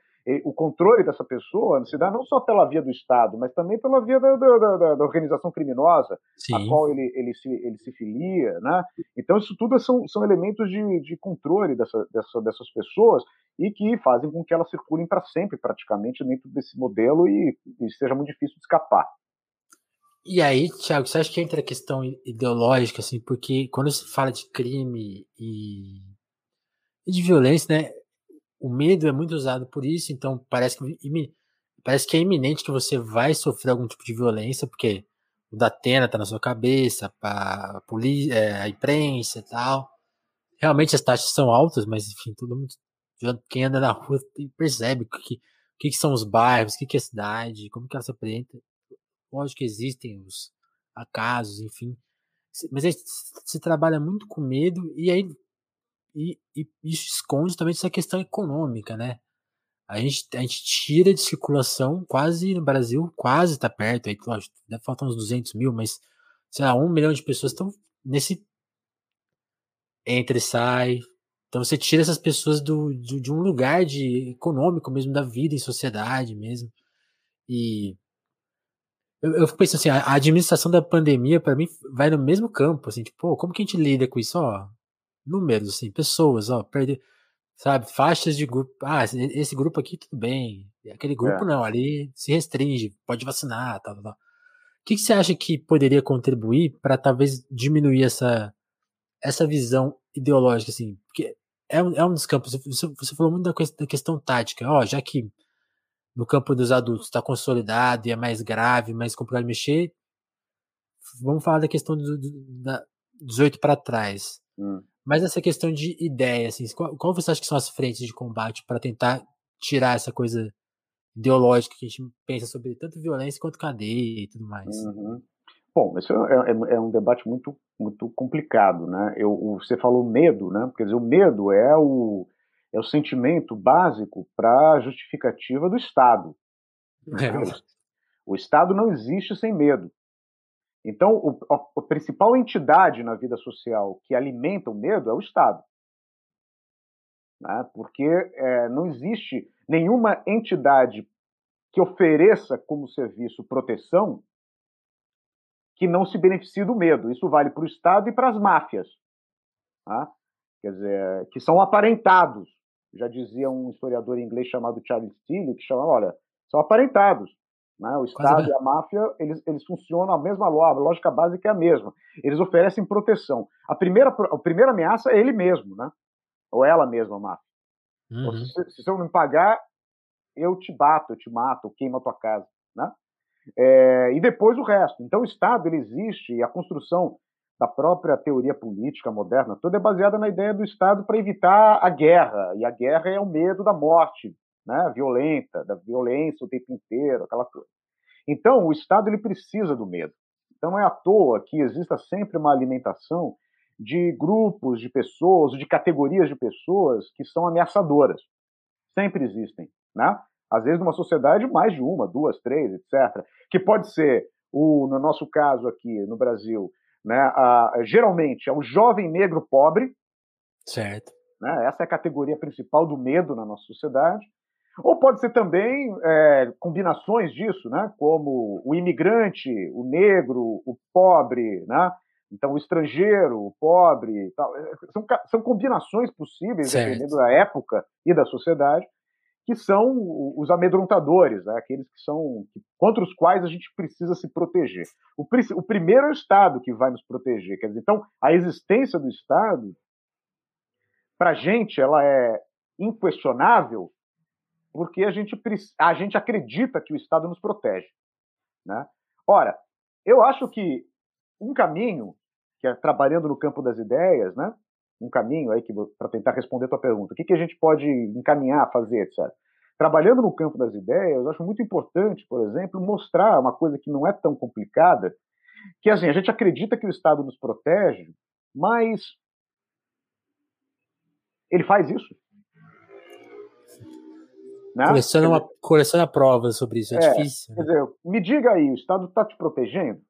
o controle dessa pessoa se dá não só pela via do Estado, mas também pela via da, da, da, da organização criminosa Sim. a qual ele, ele, se, ele se filia. Né? Então, isso tudo são, são elementos de, de controle dessa, dessa, dessas pessoas e que fazem com que elas circulem para sempre, praticamente, dentro desse modelo e, e seja muito difícil de escapar. E aí, Thiago, você acha que entra a questão ideológica, assim, porque quando se fala de crime e, e de violência, né, o medo é muito usado por isso, então parece que, parece que é iminente que você vai sofrer algum tipo de violência, porque o da Atena tá na sua cabeça, a, polícia, é, a imprensa e tal. Realmente as taxas são altas, mas enfim, todo mundo, quem anda na rua percebe o que, que, que são os bairros, o que, que é a cidade, como que ela se apresenta. Lógico que existem os acasos, enfim. Mas aí se trabalha muito com medo e aí e, e isso esconde também essa questão econômica, né? A gente, a gente tira de circulação quase no Brasil, quase tá perto, aí, lógico, deve faltar uns 200 mil, mas, sei lá, um milhão de pessoas estão nesse entra e sai. Então você tira essas pessoas do, de, de um lugar de econômico mesmo, da vida em sociedade mesmo. E eu, eu fico pensando assim, a, a administração da pandemia, para mim, vai no mesmo campo, assim, tipo, pô, como que a gente lida com isso? Ó, números, assim, pessoas, ó, perder, sabe, faixas de grupo. Ah, esse grupo aqui tudo bem, aquele grupo é. não, ali se restringe, pode vacinar, tal, tal, tal. O que, que você acha que poderia contribuir para talvez diminuir essa, essa visão ideológica, assim? Porque é um, é um dos campos, você, você falou muito da, da questão tática, ó, já que no campo dos adultos está consolidado e é mais grave, mais complicado de mexer, vamos falar da questão do, do da 18 para trás. Hum. Mas essa questão de ideia, assim, qual, qual você acha que são as frentes de combate para tentar tirar essa coisa ideológica que a gente pensa sobre tanto violência quanto cadeia e tudo mais? Uhum. Bom, esse é, é, é, um debate muito, muito complicado, né? Eu, você falou medo, né? Quer dizer, o medo é o, é o sentimento básico para a justificativa do Estado. É. O Estado não existe sem medo. Então, o, a, a, principal entidade na vida social que alimenta o medo é o Estado. Né? Porque é, não existe nenhuma entidade que ofereça como serviço proteção que não se beneficie do medo. Isso vale para o Estado e para as máfias. Tá? Quer dizer, que são aparentados. Já dizia um historiador inglês chamado Charles Tilly, que chama, olha, são aparentados. Né? O Estado Quase... e a máfia, eles, eles funcionam a mesma lógica, a lógica básica é a mesma. Eles oferecem proteção. A primeira, a primeira ameaça é ele mesmo, né? ou ela mesma, a máfia. Uhum. Se, se, eu não me pagar, eu te bato, eu te mato, eu queimo a tua casa. Né? É, e depois o resto. Então o Estado ele existe e a construção da própria teoria política moderna toda é baseada na ideia do Estado para evitar a guerra. E a guerra é o medo da morte, né, violenta, da violência o tempo inteiro, aquela coisa. Então, o Estado ele precisa do medo. Então, é à toa que exista sempre uma alimentação de grupos de pessoas, de categorias de pessoas que são ameaçadoras. Sempre existem, né? Às vezes, numa sociedade, mais de uma, duas, três, etc. Que pode ser, o, no nosso caso aqui no Brasil, né, a, geralmente é o jovem negro pobre. Certo. Né, essa é a categoria principal do medo na nossa sociedade. Ou pode ser também é, combinações disso, né? como o imigrante, o negro, o pobre, né? então o estrangeiro, o pobre. Tal. É, são, são combinações possíveis, certo. dependendo da época e da sociedade, que são os amedrontadores, né? aqueles que são contra os quais a gente precisa se proteger. O, o primeiro é o Estado que vai nos proteger. Quer dizer, então, a existência do Estado, para a gente, ela é inquestionável porque a gente, a gente acredita que o Estado nos protege. Né? Ora, eu acho que um caminho, que é trabalhando no campo das ideias, né? Um caminho aí para tentar responder a tua pergunta, o que, que a gente pode encaminhar, fazer, etc. Trabalhando no campo das ideias, eu acho muito importante, por exemplo, mostrar uma coisa que não é tão complicada, que assim, a gente acredita que o Estado nos protege, mas ele faz isso. Né? Coleciona, uma, coleciona provas sobre isso, é, é difícil. Quer né? dizer, me diga aí, o Estado está te protegendo?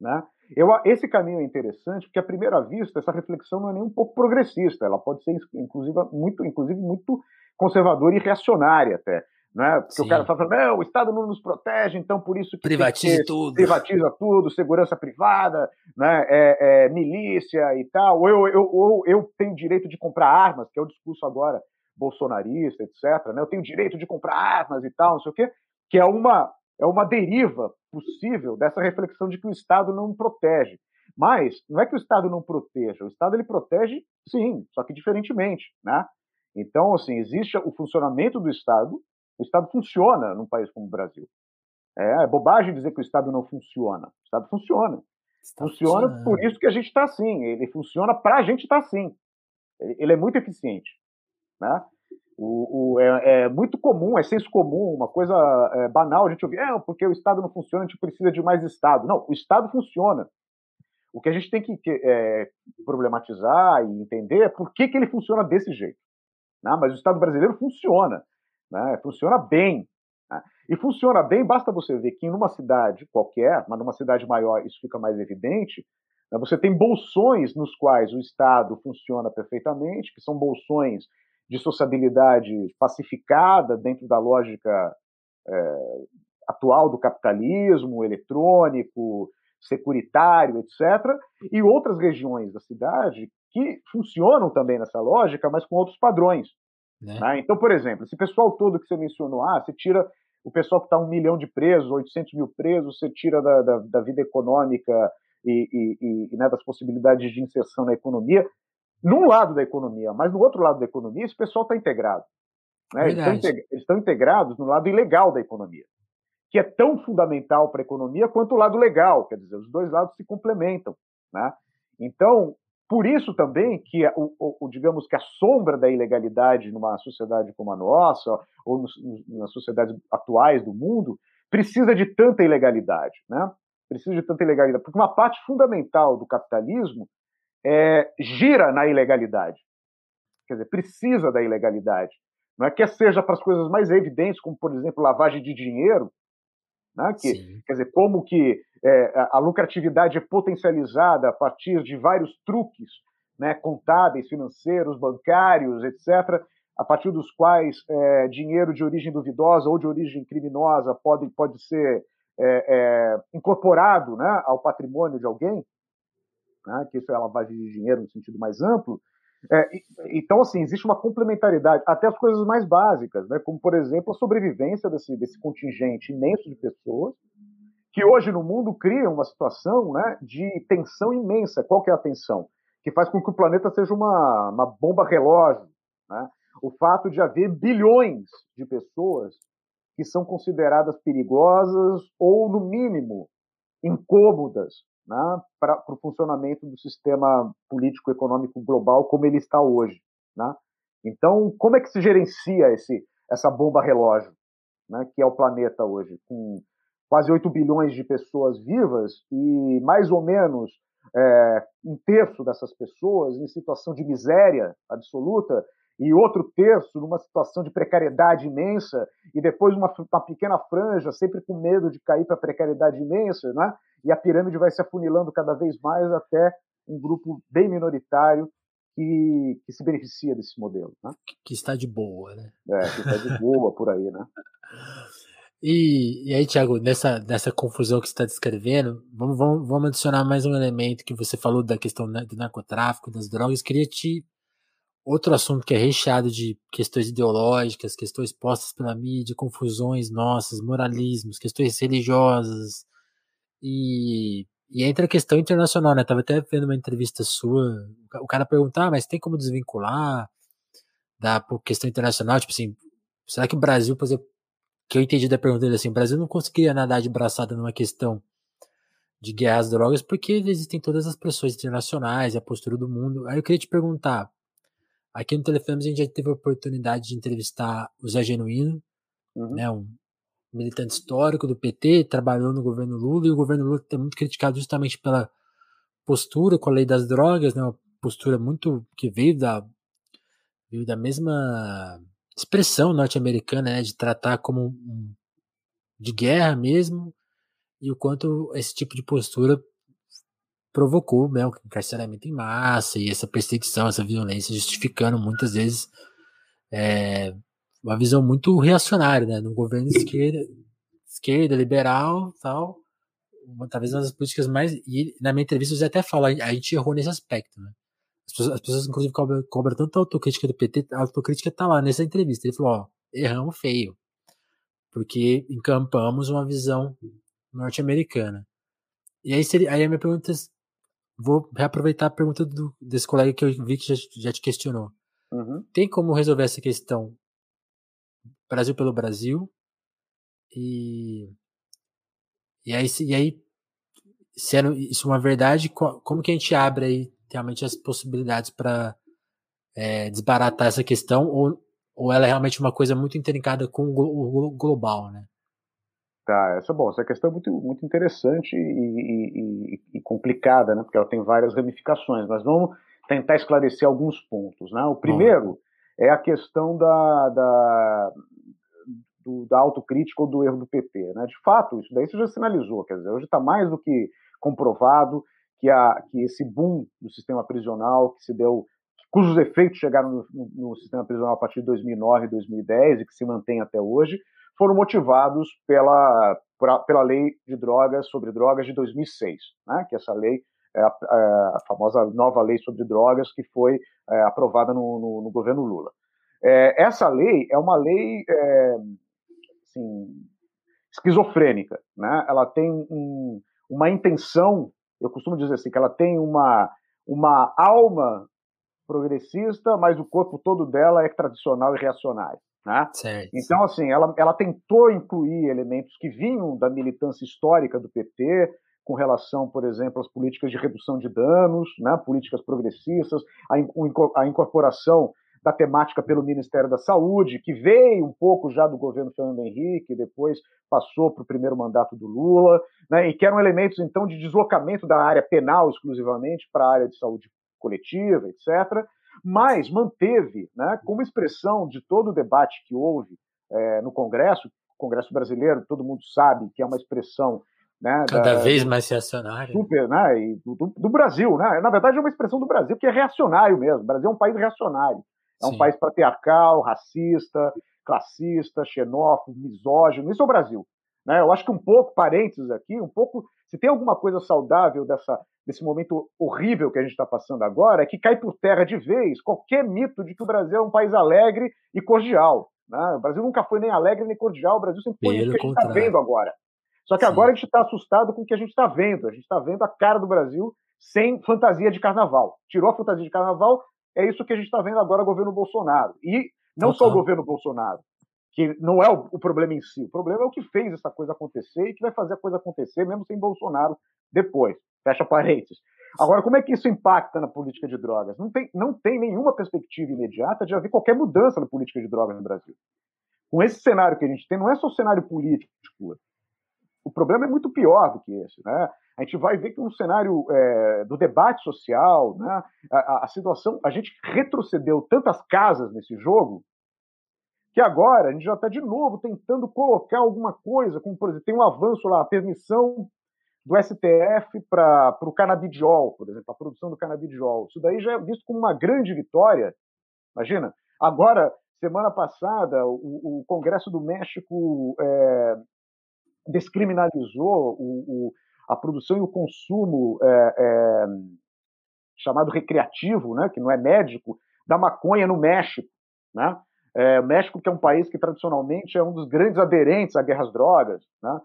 Né? Eu, esse caminho é interessante porque, à primeira vista, essa reflexão não é nem um pouco progressista, ela pode ser, inclusive, muito, inclusive, muito conservadora e reacionária até. Né? Porque Sim. o cara fala, não, o Estado não nos protege, então por isso que privatiza tudo. Privatiza tudo, segurança privada, né? É, é, milícia e tal. Ou eu, eu, ou eu tenho direito de comprar armas, que é o discurso agora bolsonarista, etc. Né? Eu tenho direito de comprar armas e tal, não sei o quê, que é uma, é uma deriva possível dessa reflexão de que o Estado não protege. Mas não é que o Estado não proteja, o Estado ele protege, sim, só que diferentemente, né? Então, assim, existe o funcionamento do Estado, o Estado funciona num país como o Brasil. É, é bobagem dizer que o Estado não funciona. O Estado funciona. Está funciona por isso que a gente está assim. Ele funciona para a gente estar tá assim. Ele é muito eficiente. Né? O, o é, é, muito comum, é senso comum, uma coisa é, banal a gente ouvir, é, porque o Estado não funciona, a gente precisa de mais Estado. Não, o Estado funciona. O que a gente tem que é, problematizar e entender é por que, que ele funciona desse jeito. Né? Mas o Estado brasileiro funciona, né? funciona bem. Né? E funciona bem, basta você ver que em uma cidade qualquer, mas numa cidade maior isso fica mais evidente, né? você tem bolsões nos quais o Estado funciona perfeitamente, que são bolsões de sociabilidade pacificada dentro da lógica é, atual do capitalismo eletrônico, securitário, etc., e outras regiões da cidade que funcionam também nessa lógica, mas com outros padrões. Né? Né? Então, por exemplo, esse pessoal todo que você mencionou, ah, você tira o pessoal que está um milhão de presos, 800 mil presos, você tira da, da, da vida econômica e, e, e né, das possibilidades de inserção na economia, num lado da economia, mas no outro lado da economia, esse pessoal está integrado. Né? Eles, estão integrados no lado ilegal da economia, que é tão fundamental para a economia quanto o lado legal, quer dizer, os dois lados se complementam. Né? Então, por isso também que, o, o, digamos que a sombra da ilegalidade numa sociedade como a nossa, ou nos, nas sociedades atuais do mundo, precisa de tanta ilegalidade. Né? precisa de tanta ilegalidade? Porque uma parte fundamental do capitalismo é, gira na ilegalidade. Quer dizer, precisa da ilegalidade. Não é que seja para as coisas mais evidentes, como, por exemplo, lavagem de dinheiro, né? que, quer dizer, como que é, a lucratividade é potencializada a partir de vários truques né, contábeis, financeiros, bancários, etc., a partir dos quais é, dinheiro de origem duvidosa ou de origem criminosa pode, pode ser é, é, incorporado né, ao patrimônio de alguém, né, que isso é lavagem de dinheiro no sentido mais amplo. É, então, assim, existe uma complementaridade, até as coisas mais básicas, né, como, por exemplo, a sobrevivência desse, desse contingente imenso de pessoas, que hoje no mundo cria uma situação né, de tensão imensa. Qual que é a tensão? Que faz com que o planeta seja uma, uma bomba relógio. Né? O fato de haver bilhões de pessoas que são consideradas perigosas ou, no mínimo, incômodas né, para o funcionamento do sistema político-econômico global como ele está hoje. Né? Então, como é que se gerencia esse, essa bomba relógio, né, que é o planeta hoje, com quase 8 bilhões de pessoas vivas e mais ou menos é, um terço dessas pessoas em situação de miséria absoluta e outro terço numa situação de precariedade imensa, e depois uma, uma pequena franja, sempre com medo de cair para precariedade imensa, né? E a pirâmide vai se afunilando cada vez mais até um grupo bem minoritário que, que se beneficia desse modelo. Né? Que está de boa, né? É, que está de boa por aí, né? E, e aí, Tiago, nessa, nessa confusão que você está descrevendo, vamos, vamos, vamos adicionar mais um elemento que você falou da questão do narcotráfico, das drogas. Queria te outro assunto que é recheado de questões ideológicas, questões postas pela mídia, confusões nossas, moralismos, questões religiosas. E, e entra a questão internacional, né? Tava até vendo uma entrevista sua, o cara perguntar, ah, mas tem como desvincular da questão internacional? Tipo assim, será que o Brasil, por exemplo, que eu entendi da pergunta dele assim, o Brasil não conseguiria nadar de braçada numa questão de guerra às drogas porque existem todas as pressões internacionais a postura do mundo. Aí eu queria te perguntar, Aqui no Telefilmes a gente já teve a oportunidade de entrevistar o Zé Genuíno, uhum. né, um militante histórico do PT, trabalhou no governo Lula, e o governo Lula é muito criticado justamente pela postura com a lei das drogas, né, uma postura muito que veio da, veio da mesma expressão norte-americana, né, de tratar como um, de guerra mesmo, e o quanto esse tipo de postura provocou né, o encarceramento em massa e essa perseguição, essa violência, justificando muitas vezes é, uma visão muito reacionária, né, no governo esquerda, esquerda liberal, tal, uma, talvez uma das políticas mais e na minha entrevista você até fala, a gente errou nesse aspecto, né? As pessoas, as pessoas inclusive cobram, cobram tanto a autocrítica do PT, a autocrítica tá lá nessa entrevista. Ele falou, ó, erramos feio, porque encampamos uma visão norte-americana. E aí, seria, aí a minha pergunta vou reaproveitar a pergunta do, desse colega que eu vi que já, já te questionou. Uhum. Tem como resolver essa questão Brasil pelo Brasil? E, e aí, e aí se é isso é uma verdade, como que a gente abre aí realmente as possibilidades para é, desbaratar essa questão ou, ou ela é realmente uma coisa muito intrincada com o global, né? Tá, essa, bom, essa questão é muito, muito interessante e, e, e, complicada, né, porque ela tem várias ramificações, mas vamos tentar esclarecer alguns pontos. Né? O primeiro é a questão da, da, do, da autocrítica ou do erro do PT. Né? De fato, isso daí você já sinalizou, quer dizer, hoje está mais do que comprovado que, a, que esse boom do sistema prisional que se deu cujos efeitos chegaram no, no, sistema prisional a partir de 2009 2010 e que se mantém até hoje, foram motivados pela, pela lei de drogas sobre drogas de 2006, né? que essa lei é a, é a, famosa nova lei sobre drogas que foi é, aprovada no, no, no, governo Lula. É, essa lei é uma lei é, assim, esquizofrênica, né? Ela tem um, uma intenção, eu costumo dizer assim, que ela tem uma uma alma progressista, mas o corpo todo dela é tradicional e reacionário. Né? Então, assim, ela, ela tentou incluir elementos que vinham da militância histórica do PT, com relação, por exemplo, às políticas de redução de danos, né, políticas progressistas, a incorporação da temática pelo Ministério da Saúde, que veio um pouco já do governo Fernando Henrique, depois passou para o primeiro mandato do Lula, né, e que eram elementos, então, de deslocamento da área penal exclusivamente para a área de saúde coletiva, etc., mas manteve, né, como expressão de todo o debate que houve é, no Congresso, Congresso brasileiro, todo mundo sabe que é uma expressão né, Cada da, vez mais reacionário. Super, né? E do, do, Brasil, né? Na verdade, é uma expressão do Brasil que é reacionário mesmo. O Brasil é um país reacionário. É um Sim. país patriarcal, racista, classista, xenófobo, misógino. Isso é o Brasil. Né? Eu acho que um pouco, parênteses aqui, um pouco, se tem alguma coisa saudável dessa, desse momento horrível que a gente está passando agora, é que cai por terra de vez qualquer mito de que o Brasil é um país alegre e cordial. Né? O Brasil nunca foi nem alegre nem cordial, o Brasil sempre foi o que a gente está vendo agora. Só que Sim. agora a gente está assustado com o que a gente está vendo. A gente está vendo a cara do Brasil sem fantasia de carnaval. Tirou a fantasia de carnaval, é isso que a gente está vendo agora o governo Bolsonaro. E não só o governo Bolsonaro, que não é o, o, problema em si, o problema é o que fez essa coisa acontecer e que vai fazer a coisa acontecer mesmo sem Bolsonaro depois. Fecha parênteses. Agora, como é que isso impacta na política de drogas? Não tem, não tem nenhuma perspectiva imediata de haver qualquer mudança na política de drogas no Brasil. Com esse cenário que a gente tem, não é só o cenário político, o problema é muito pior do que esse. Né? A gente vai ver que no cenário é, do debate social, né, a, a, situação, a gente retrocedeu tantas casas nesse jogo que agora a gente já está de novo tentando colocar alguma coisa, como por exemplo, tem um avanço lá, a permissão do STF para o canabidiol, por exemplo, a produção do canabidiol. Isso daí já é visto como uma grande vitória. Imagina, agora, semana passada, o, o Congresso do México é, descriminalizou o, o, a produção e o consumo é, é, chamado recreativo, né, que não é médico, da maconha no México. Né? É, o México, que é um país que tradicionalmente é um dos grandes aderentes à guerra às drogas. Né?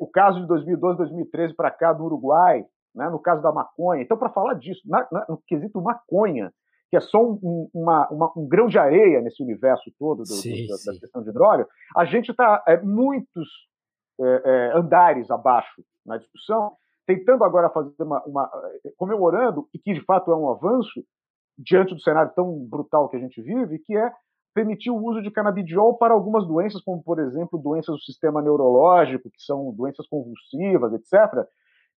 O caso de 2012, 2013 para cá do Uruguai, né, no caso da maconha. Então, para falar disso, na, na, no quesito maconha, que é só um, uma, uma, um grão de areia nesse universo todo do, sim, do, da, da, questão de droga, a gente está é, muitos é, é, andares abaixo na discussão, tentando agora fazer uma, uma, comemorando e que de fato é um avanço diante do cenário tão brutal que a gente vive, que é permitir o uso de canabidiol para algumas doenças, como por exemplo doenças do sistema neurológico, que são doenças convulsivas, etc.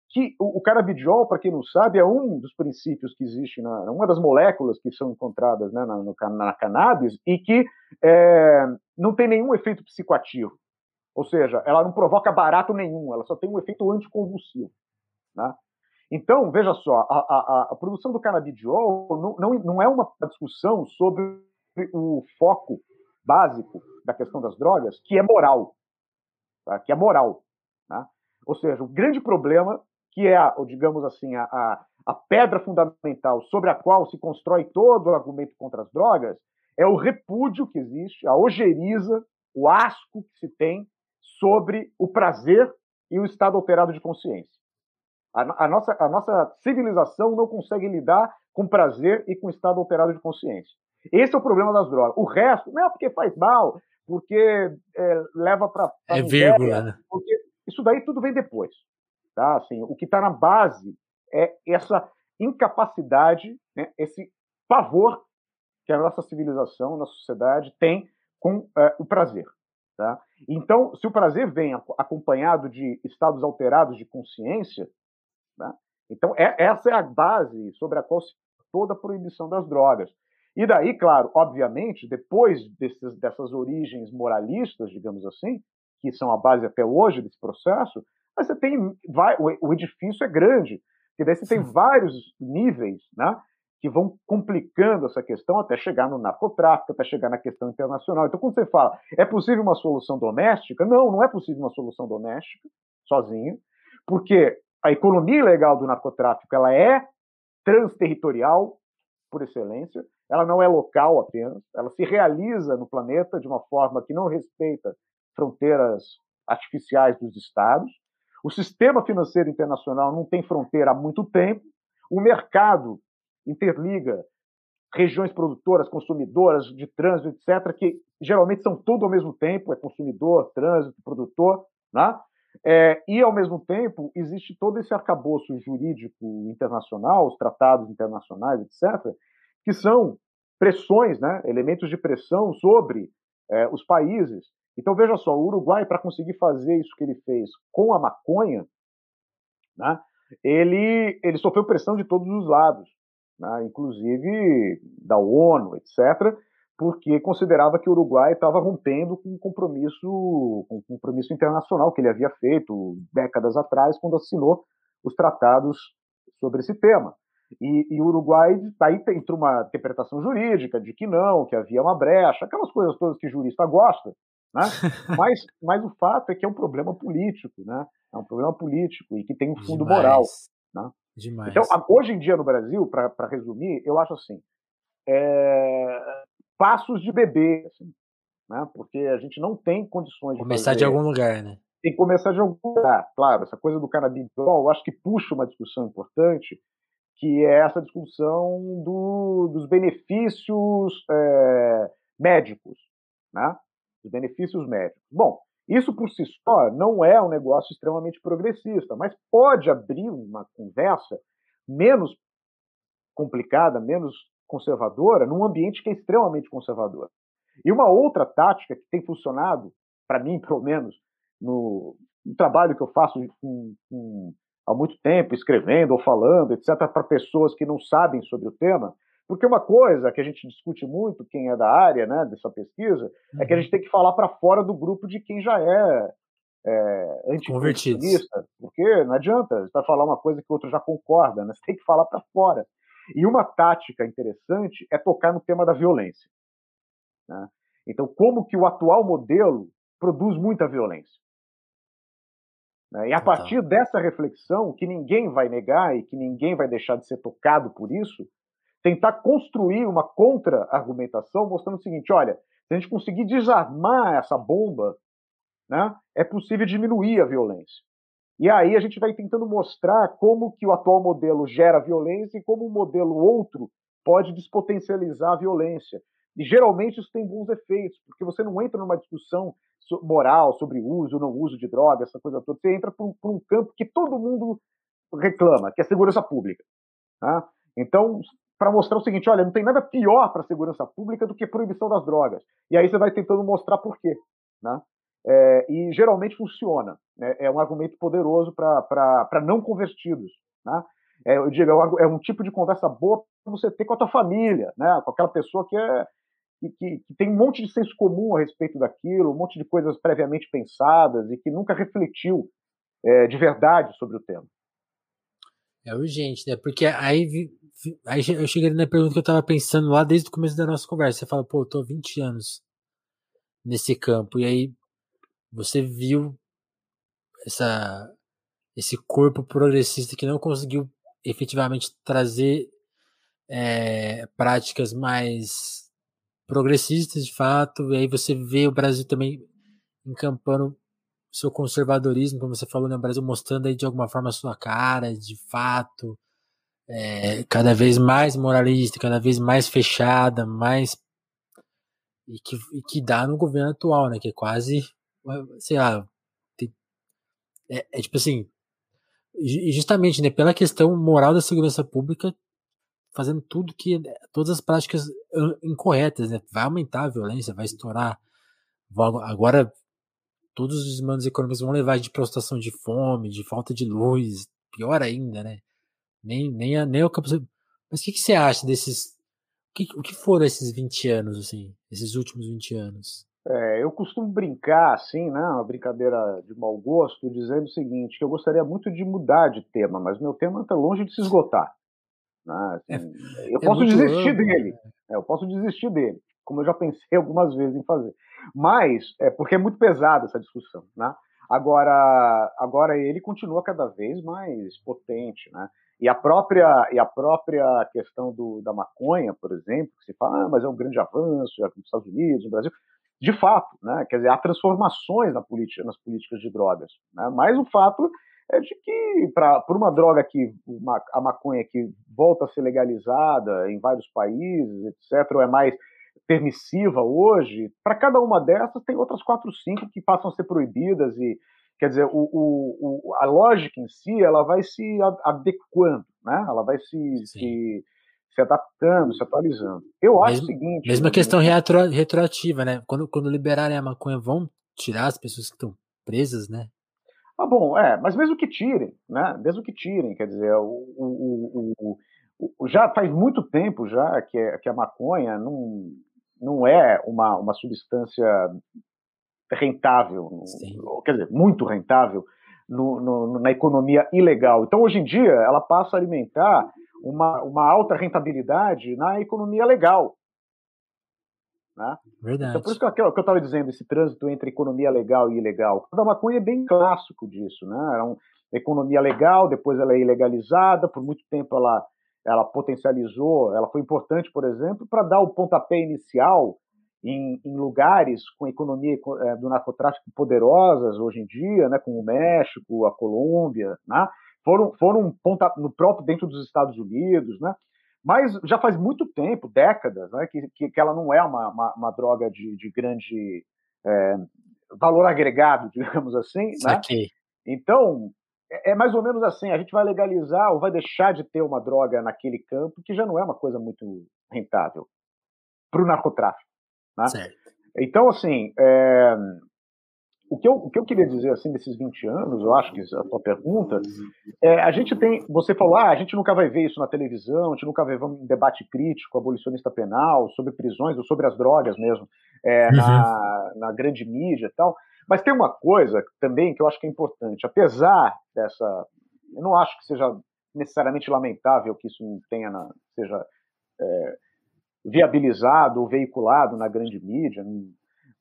Que o, o canabidiol, para quem não sabe, é um dos princípios que existe na uma das moléculas que são encontradas né, na, no, na cannabis e que é, não tem nenhum efeito psicoativo. Ou seja, ela não provoca barato nenhum, ela só tem um efeito anticonvulsivo. Né? Então, veja só, a, a, a produção do canabidiol não, não, não, é uma discussão sobre o foco básico da questão das drogas, que é moral. Tá? Que é moral. Né? Ou seja, o grande problema, que é, digamos assim, a, a, a pedra fundamental sobre a qual se constrói todo o argumento contra as drogas, é o repúdio que existe, a ojeriza, o asco que se tem sobre o prazer e o estado alterado de consciência. A, a, nossa, a nossa civilização não consegue lidar com prazer e com estado alterado de consciência. Esse é o problema das drogas. O resto, não é porque faz mal, porque é, leva para. É vírgula, né? Isso daí tudo vem depois. Tá? Assim, o que está na base é essa incapacidade, né, esse pavor que a nossa civilização, a nossa sociedade tem com é, o prazer. Tá? Então, se o prazer vem acompanhado de estados alterados de consciência, né? então é, essa é a base sobre a qual se toda a proibição das drogas. E daí, claro, obviamente, depois desses, dessas origens moralistas, digamos assim, que são a base até hoje desse processo, você tem vai, o, o edifício é grande, e daí você tem vários níveis, né? Que vão complicando essa questão até chegar no narcotráfico, até chegar na questão internacional. Então, quando você fala, é possível uma solução doméstica? Não, não é possível uma solução doméstica sozinha, porque a economia ilegal do narcotráfico ela é transterritorial por excelência, ela não é local apenas, ela se realiza no planeta de uma forma que não respeita fronteiras artificiais dos estados. O sistema financeiro internacional não tem fronteira há muito tempo. O mercado interliga regiões produtoras, consumidoras de trânsito, etc., que geralmente são tudo ao mesmo tempo, é consumidor, trânsito, produtor, né? É, e, ao mesmo tempo, existe todo esse arcabouço jurídico internacional, os tratados internacionais, etc., que são pressões, né, elementos de pressão sobre é, os países. Então, veja só, o Uruguai, para conseguir fazer isso que ele fez com a maconha, né, ele, ele sofreu pressão de todos os lados, né, inclusive da ONU, etc., porque considerava que o Uruguai estava rompendo com um compromisso, com um compromisso internacional que ele havia feito décadas atrás, quando assinou os tratados sobre esse tema. E, e o Uruguai, aí entra uma interpretação jurídica de que não, que havia uma brecha, aquelas coisas todas que jurista gosta, né? mas, mas o fato é que é um problema político, né? É um problema político e que tem um fundo Demais. moral. Né? Demais. Então, hoje em dia no Brasil, para resumir, eu acho assim: é, passos de bebê, assim, né? porque a gente não tem condições de. Começar de algum lugar, né? Tem que começar de algum lugar. Claro, essa coisa do canabidiol, eu acho que puxa uma discussão importante, que é essa discussão do, dos benefícios é, médicos, né? Os benefícios médicos. Bom, isso por si só não é um negócio extremamente progressista, mas pode abrir uma conversa menos complicada, menos conservadora, num ambiente que é extremamente conservador. E uma outra tática que tem funcionado, para mim, pelo menos, no, no, trabalho que eu faço com, com, há muito tempo, escrevendo ou falando, etc., para pessoas que não sabem sobre o tema, porque uma coisa que a gente discute muito, quem é da área né, dessa pesquisa, uhum. é que a uhum. gente tem que falar para fora do grupo de quem já é, é anticonversionista, porque não adianta, você vai falar uma coisa que o outro já concorda, né? você tem que falar para fora. E uma tática interessante é tocar no tema da violência. Né? Então, como que o atual modelo produz muita violência? Né? E a partir dessa reflexão, que ninguém vai negar e que ninguém vai deixar de ser tocado por isso, tentar construir uma contra-argumentação mostrando o seguinte: olha, se a gente conseguir desarmar essa bomba, né, é possível diminuir a violência. E aí a gente vai tentando mostrar como que o atual modelo gera violência e como o modelo outro pode despotencializar a violência. E geralmente isso tem bons efeitos, porque você não entra numa discussão moral sobre uso ou não uso de droga, essa coisa toda. Você entra um, por um campo que todo mundo reclama, que é a segurança pública. Tá? Então, para mostrar o seguinte: olha, não tem nada pior para a segurança pública do que proibição das drogas. E aí você vai tentando mostrar por quê. Né? É, e geralmente funciona. Né? É um argumento poderoso para não convertidos. Né? É, eu digo, é, é um tipo de conversa boa para você ter com a tua família, né? com aquela pessoa que, é, que, que, tem um monte de senso comum a respeito daquilo, um monte de coisas previamente pensadas e que nunca refletiu é, de verdade sobre o tema. É urgente, né? Porque aí Aí eu cheguei na pergunta que eu tava pensando lá desde o começo da nossa conversa. Você fala, pô, eu tô há 20 anos nesse campo. E aí você viu essa, esse corpo progressista que não conseguiu efetivamente trazer é, práticas mais progressistas de fato. E aí você vê o Brasil também encampando seu conservadorismo, como você falou, né? O Brasil mostrando aí de alguma forma a sua cara, de fato é, cada vez mais moralista, cada vez mais fechada, mais e que, e que dá no governo atual, né? Que é quase, sei lá, tem, é, é, tipo assim, justamente, né? Pela questão moral da segurança pública, fazendo tudo que todas as práticas incorretas, né? Vai aumentar a violência, vai estourar. Agora todos os desmandos econômicos vão levar de prostração de fome, de falta de luz, pior ainda, né? Nem, nem, a, nem o campo. Mas o que, que você acha desses. O que, o que foram esses 20 anos, assim? Esses últimos 20 anos? É, eu costumo brincar, assim, né? Uma brincadeira de mau gosto, dizendo o seguinte: que eu gostaria muito de mudar de tema, mas meu tema está longe de se esgotar. Né? Assim, é, eu é posso desistir amplo, dele. Né? É, eu posso desistir dele, como eu já pensei algumas vezes em fazer. Mas é porque é muito pesada essa discussão, né? Agora, agora ele continua cada vez mais potente, né? E a própria, e a própria questão do, da maconha, por exemplo, que se fala, ah, mas é um grande avanço nos Estados Unidos, no Brasil. De fato, né? quer dizer, há transformações na política, nas políticas de drogas. Né? Mas o fato é de que, para uma droga que, uma, a maconha que volta a ser legalizada em vários países, etc., ou é mais permissiva hoje, para cada uma dessas tem outras quatro, cinco que passam a ser proibidas e Quer dizer, o, o, o, a lógica em si ela vai se adequando, né? ela vai se, se, se, adaptando, se atualizando. Eu acho mesmo, o seguinte. Mesma questão retro, retroativa, né? Quando, quando liberarem a maconha, vão tirar as pessoas que estão presas, né? Ah, bom, é, mas mesmo que tirem, né? Mesmo que tirem, quer dizer, o, o, o, o já faz muito tempo já que, que a maconha não, não é uma, uma substância rentável, Sim. quer dizer, muito rentável no, no, na economia ilegal. Então, hoje em dia, ela passa a alimentar uma, uma alta rentabilidade na economia legal. Né? Verdade. Então, por isso que, eu estava dizendo, esse trânsito entre economia legal e ilegal. A maconha é bem clássico disso. Né? Era uma economia legal, depois ela é ilegalizada, por muito tempo ela, ela potencializou, ela foi importante, por exemplo, para dar o pontapé inicial em, em, lugares com economia é, do narcotráfico poderosas hoje em dia, né, como o México, a Colômbia, né, foram, foram ponta, no próprio dentro dos Estados Unidos, né, mas já faz muito tempo, décadas, né, que, que, que ela não é uma, uma, uma droga de, de grande é, valor agregado, digamos assim. Né? Então, é, é mais ou menos assim: a gente vai legalizar ou vai deixar de ter uma droga naquele campo que já não é uma coisa muito rentável para o narcotráfico. Né? Certo. Então, assim, é, o, que eu, o que eu queria dizer assim desses 20 anos, eu acho que a tua pergunta, é, a gente tem, você falou, ah, a gente nunca vai ver isso na televisão, a gente nunca vai ver um debate crítico, abolicionista penal, sobre prisões ou sobre as drogas mesmo, é, uhum. na, na grande mídia e tal. Mas tem uma coisa também que eu acho que é importante, apesar dessa, eu não acho que seja necessariamente lamentável que isso não tenha na, seja é, viabilizado ou veiculado na grande mídia,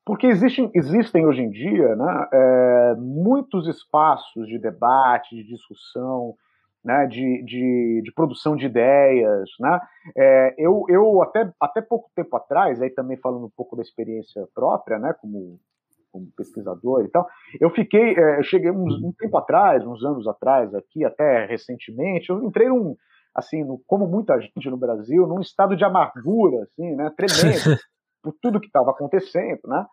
porque existem, existem hoje em dia né, é, muitos espaços de debate, de discussão, né, de, de, de, produção de ideias. Né? É, eu, eu até, até pouco tempo atrás, aí também falando um pouco da experiência própria, né, como, como pesquisador e tal, eu fiquei, é, eu cheguei um, um tempo atrás, uns anos atrás aqui, até recentemente, eu entrei num, assim, no, como muita gente no Brasil, num estado de amargura, assim, né, tremendo, por tudo que estava acontecendo, né,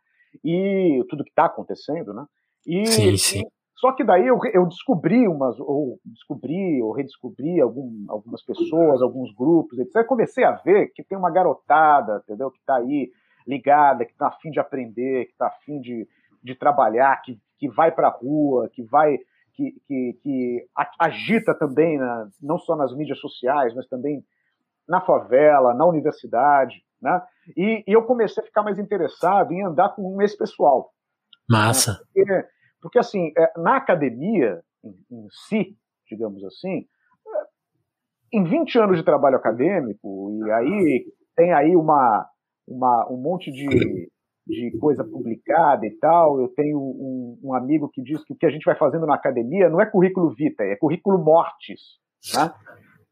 e tudo que está acontecendo, né, e, sim, sim. Só que daí eu, eu, descobri umas, ou descobri, ou redescobri algum, algumas pessoas, alguns grupos, etc. Comecei a ver que tem uma garotada, entendeu, que está aí ligada, que está afim de aprender, que está afim de, de trabalhar, que, que vai para a rua, que vai que, que, que agita também, na, não só nas mídias sociais, mas também na favela, na universidade, né? E, e, eu comecei a ficar mais interessado em andar com esse pessoal. Massa. Né? Porque, porque, assim, é, na academia em, em, si, digamos assim, é, em 20 anos de trabalho acadêmico, e aí tem aí uma, uma, um monte de de coisa publicada e tal. Eu tenho um, um, amigo que diz que o que a gente vai fazendo na academia não é currículo vitae, é currículo mortis. Né?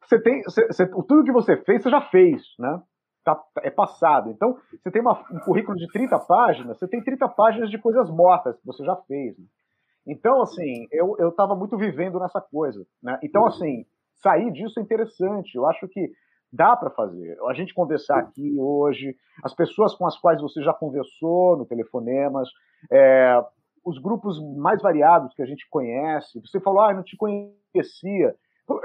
Você tem, você, você, tudo que você fez, você já fez, né? Tá, é passado. Então, você tem uma, um currículo de 30 páginas, você tem 30 páginas de coisas mortas que você já fez. Né? Então, assim, eu estava muito vivendo nessa coisa. Né? Então, assim, sair disso é interessante. Eu acho que Dá para fazer. A gente conversar aqui hoje, as pessoas com as quais você já conversou no telefonemas, é, os grupos mais variados que a gente conhece. Você falou, ah, eu não te conhecia.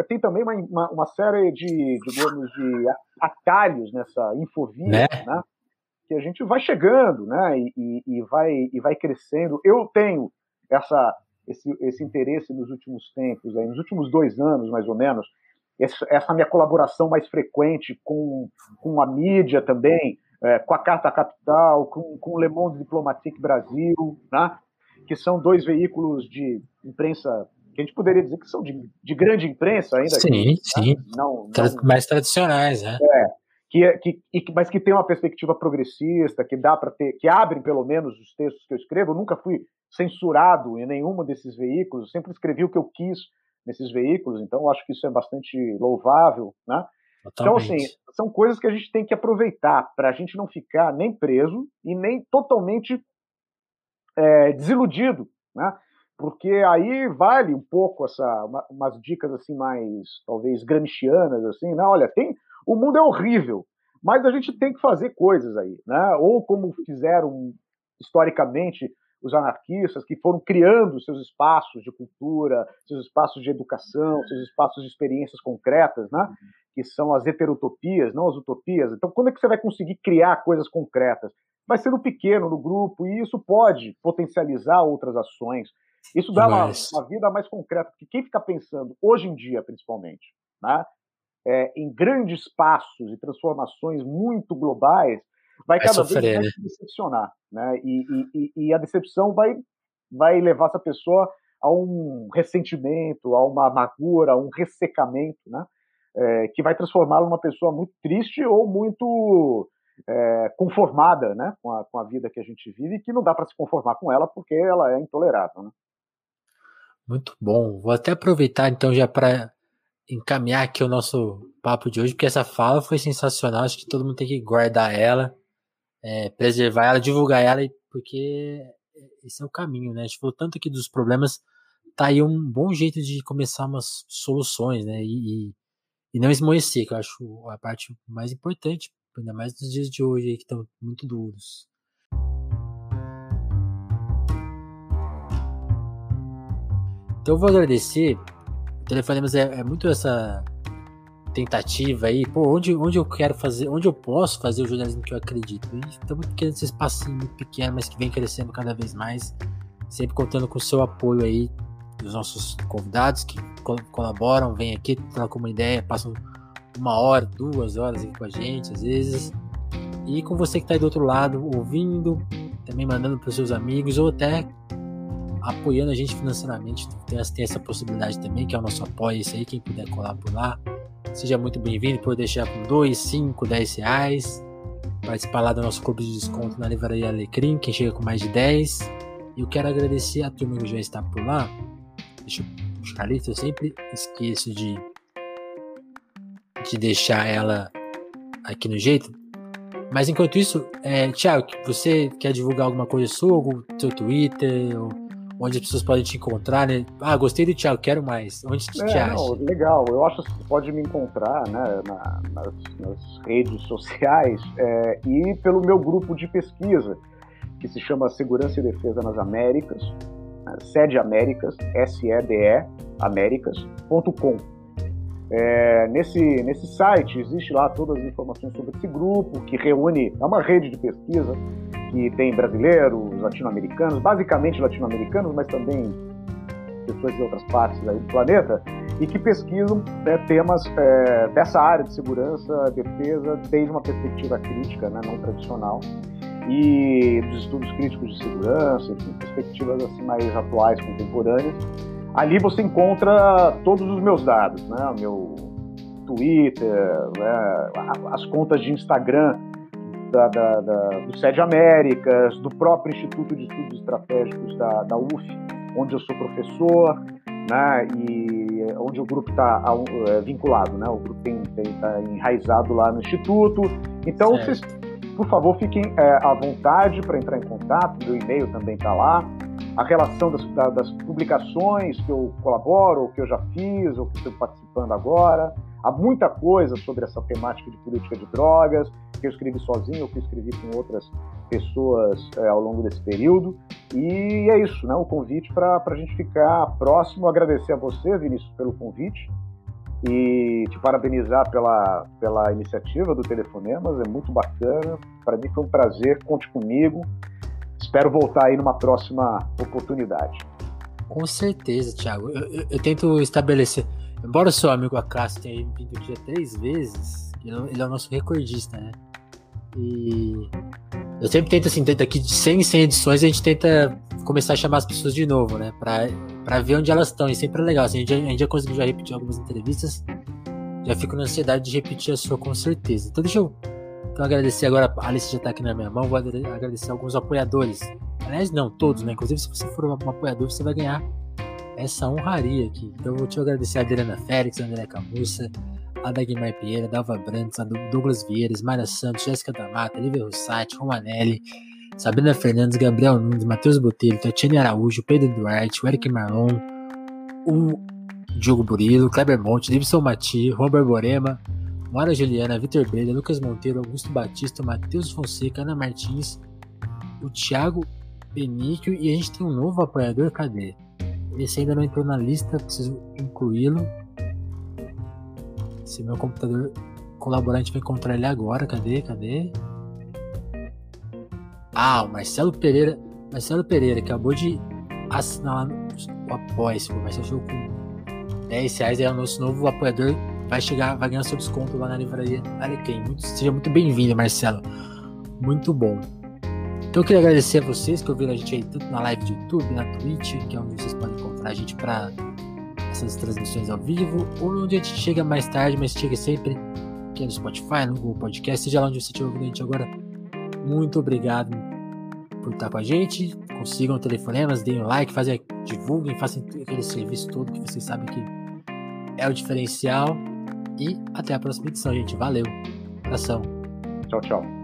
Tem também uma, uma, uma série de, digamos, de atalhos nessa infovia, né? né? Que a gente vai chegando, né? E, e, e, vai, e vai crescendo. Eu tenho essa, esse, esse interesse nos últimos tempos, aí, nos últimos dois anos, mais ou menos, essa minha colaboração mais frequente com, com a mídia também, é, com a Carta Capital, com, com o Le Monde Diplomatique Brasil, né? que são dois veículos de imprensa que a gente poderia dizer que são de, de grande imprensa ainda. Sim, aqui, sim. Né? Não, não, mais tradicionais, né? É, que, que, mas que tem uma perspectiva progressista, que dá para ter, que abrem pelo menos os textos que eu escrevo. Eu nunca fui censurado em nenhum desses veículos, sempre escrevi o que eu quis nesses veículos, então acho que isso é bastante louvável, né? Então, assim, são coisas que a gente tem que aproveitar para a gente não ficar nem preso e nem totalmente é, desiludido, né? Porque aí vale um pouco essa, uma, umas dicas assim mais, talvez, gramscianas, assim, né? Olha, tem, o mundo é horrível, mas a gente tem que fazer coisas aí, né? Ou como fizeram historicamente os anarquistas que foram criando seus espaços de cultura, seus espaços de educação, seus espaços de experiências concretas, né? que são as heterotopias, não as utopias. Então, quando é que você vai conseguir criar coisas concretas? Vai ser no pequeno, no grupo, e isso pode potencializar outras ações. Isso dá uma, uma, vida mais concreta, porque quem fica pensando, hoje em dia principalmente, né, é, em grandes passos e transformações muito globais, vai, vai cada sofrer, vez mais né? se decepcionar. Né? E, e, e, a decepção vai, vai levar essa pessoa a um ressentimento, a uma amargura, a um ressecamento, né? É, que vai transformá-la numa pessoa muito triste ou muito é, conformada né? com, a, com a vida que a gente vive e que não dá para se conformar com ela porque ela é intolerável. Né? Muito bom. Vou até aproveitar então já para encaminhar aqui o nosso papo de hoje, porque essa fala foi sensacional. Acho que todo mundo tem que guardar ela, é, preservar ela, divulgar ela, porque esse é o caminho, né? A gente falou tanto aqui dos problemas, tá aí um bom jeito de começar umas soluções, né? E, e não esmoecer, que eu acho a parte mais importante, ainda mais nos dias de hoje aí que estão muito duros. Então eu vou agradecer. O Telefonemas é, é muito essa tentativa aí, pô, onde, onde eu quero fazer, onde eu posso fazer o jornalismo que eu acredito. E estamos querendo esse espacinho muito pequeno, mas que vem crescendo cada vez mais, sempre contando com o seu apoio aí, dos nossos convidados que colaboram, vêm aqui, trocam uma ideia, passam uma hora, duas horas aqui com a gente, às vezes. E com você que está aí do outro lado, ouvindo, também mandando para os seus amigos, ou até apoiando a gente financeiramente. Tem, essa possibilidade também, que é o nosso apoio, isso aí, quem puder colar por lá. Seja muito bem-vindo, pode deixar com 2, 5, 10 reais. Participar lá do nosso clube de desconto na Livraria Alecrim, quem chega com mais de 10. E eu quero agradecer a turma que já está por lá. Deixa eu lista, eu sempre esqueço de, de deixar ela aqui no jeito. Mas enquanto isso, é, Thiago, você quer divulgar alguma coisa sua, algum seu Twitter, ou onde as pessoas podem te encontrar, né? Ah, gostei do Thiago, quero mais. Onde que é, te acha? Não, legal, eu acho que você pode me encontrar né, na, nas, nas, redes sociais é, e pelo meu grupo de pesquisa, que se chama Segurança e Defesa nas Américas, né, Sede Américas, S-E-D-E, Américas.com. É, nesse, nesse site existe lá todas as informações sobre esse grupo, que reúne, é uma rede de pesquisa que tem brasileiros, latino-americanos, basicamente latino-americanos, mas também pessoas de outras partes do planeta, e que pesquisam né, temas é, dessa área de segurança, defesa, desde uma perspectiva crítica, né, não tradicional, e dos estudos críticos de segurança, enfim, perspectivas assim mais atuais, contemporâneas. Ali você encontra todos os meus dados, né, meu Twitter, né, as contas de Instagram da, da, da, do Sede Américas, do próprio Instituto de Estudos Estratégicos da, da UF, onde eu sou professor, né, e onde o grupo está é, vinculado, né, o grupo está enraizado lá no Instituto. Então, vocês, por favor, fiquem é, à vontade para entrar em contato, meu e-mail também está lá. A relação das, das publicações que eu colaboro, ou que eu já fiz, ou que estou participando agora. Há muita coisa sobre essa temática de política de drogas, que eu escrevi sozinho ou que eu escrevi com outras pessoas é, ao longo desse período. E é isso, né? O convite para a gente ficar próximo. Agradecer a você, Vinícius, pelo convite e te parabenizar pela, pela iniciativa do Telefonemas. É muito bacana. Para mim foi um prazer. Conte comigo. Espero voltar aí numa próxima oportunidade. Com certeza, Thiago. Eu, eu, eu tento estabelecer Embora o seu amigo Acácio tenha vindo aqui três vezes, ele é o nosso recordista, né? E eu sempre tento, assim, daqui de 100 em 100 edições, a gente tenta começar a chamar as pessoas de novo, né? Pra, pra ver onde elas estão. E sempre é legal. Assim, a, gente, a gente já conseguiu já repetir algumas entrevistas. Já fico na ansiedade de repetir a sua com certeza. Então deixa eu então, agradecer agora. A Alice já tá aqui na minha mão. Vou agradecer alguns apoiadores. Aliás, não, todos, né? Inclusive, se você for um apoiador, você vai ganhar essa honraria aqui. Então eu vou te agradecer a Adriana Félix, a André Camussa, a Dagmar Pinheira, Dalva Brandes, a Douglas Vieiras, Mara Santos, Jéssica da Mata, Lívia Rossati, Romanelli, Sabrina Fernandes, Gabriel Nunes, Matheus Botelho, Tatiane Araújo, Pedro Duarte, o Eric Marlon, o Diogo Burilo, Kleber Monte, Davidson Mati, Robert Borema, Mora Juliana, Vitor Breda, Lucas Monteiro, Augusto Batista, Matheus Fonseca, Ana Martins, o Thiago Benício e a gente tem um novo apoiador, cadê? Esse ainda não entrou na lista, preciso incluí-lo. Se meu computador colaborante vai encontrar ele agora, cadê? Cadê? Ah, o Marcelo Pereira. Marcelo Pereira acabou de assinar o Apoia-se, o Marcelo Show com 10 reais é o nosso novo apoiador. Vai chegar, vai ganhar seu desconto lá na livraria Alecrim. Muito, seja muito bem-vindo, Marcelo. Muito bom. Então eu queria agradecer a vocês que ouviram a gente aí tanto na live do YouTube, na Twitch, que é onde vocês podem encontrar a gente para essas transmissões ao vivo, ou onde a gente chega mais tarde, mas chega sempre aqui no Spotify, no Google Podcast, seja lá onde você estiver ouvindo a gente agora. Muito obrigado por estar com a gente. Consigam telefonemas, deem um like, fazem, divulguem, façam aquele serviço todo que vocês sabem que é o diferencial. E até a próxima edição, gente. Valeu. Abração. Tchau, tchau.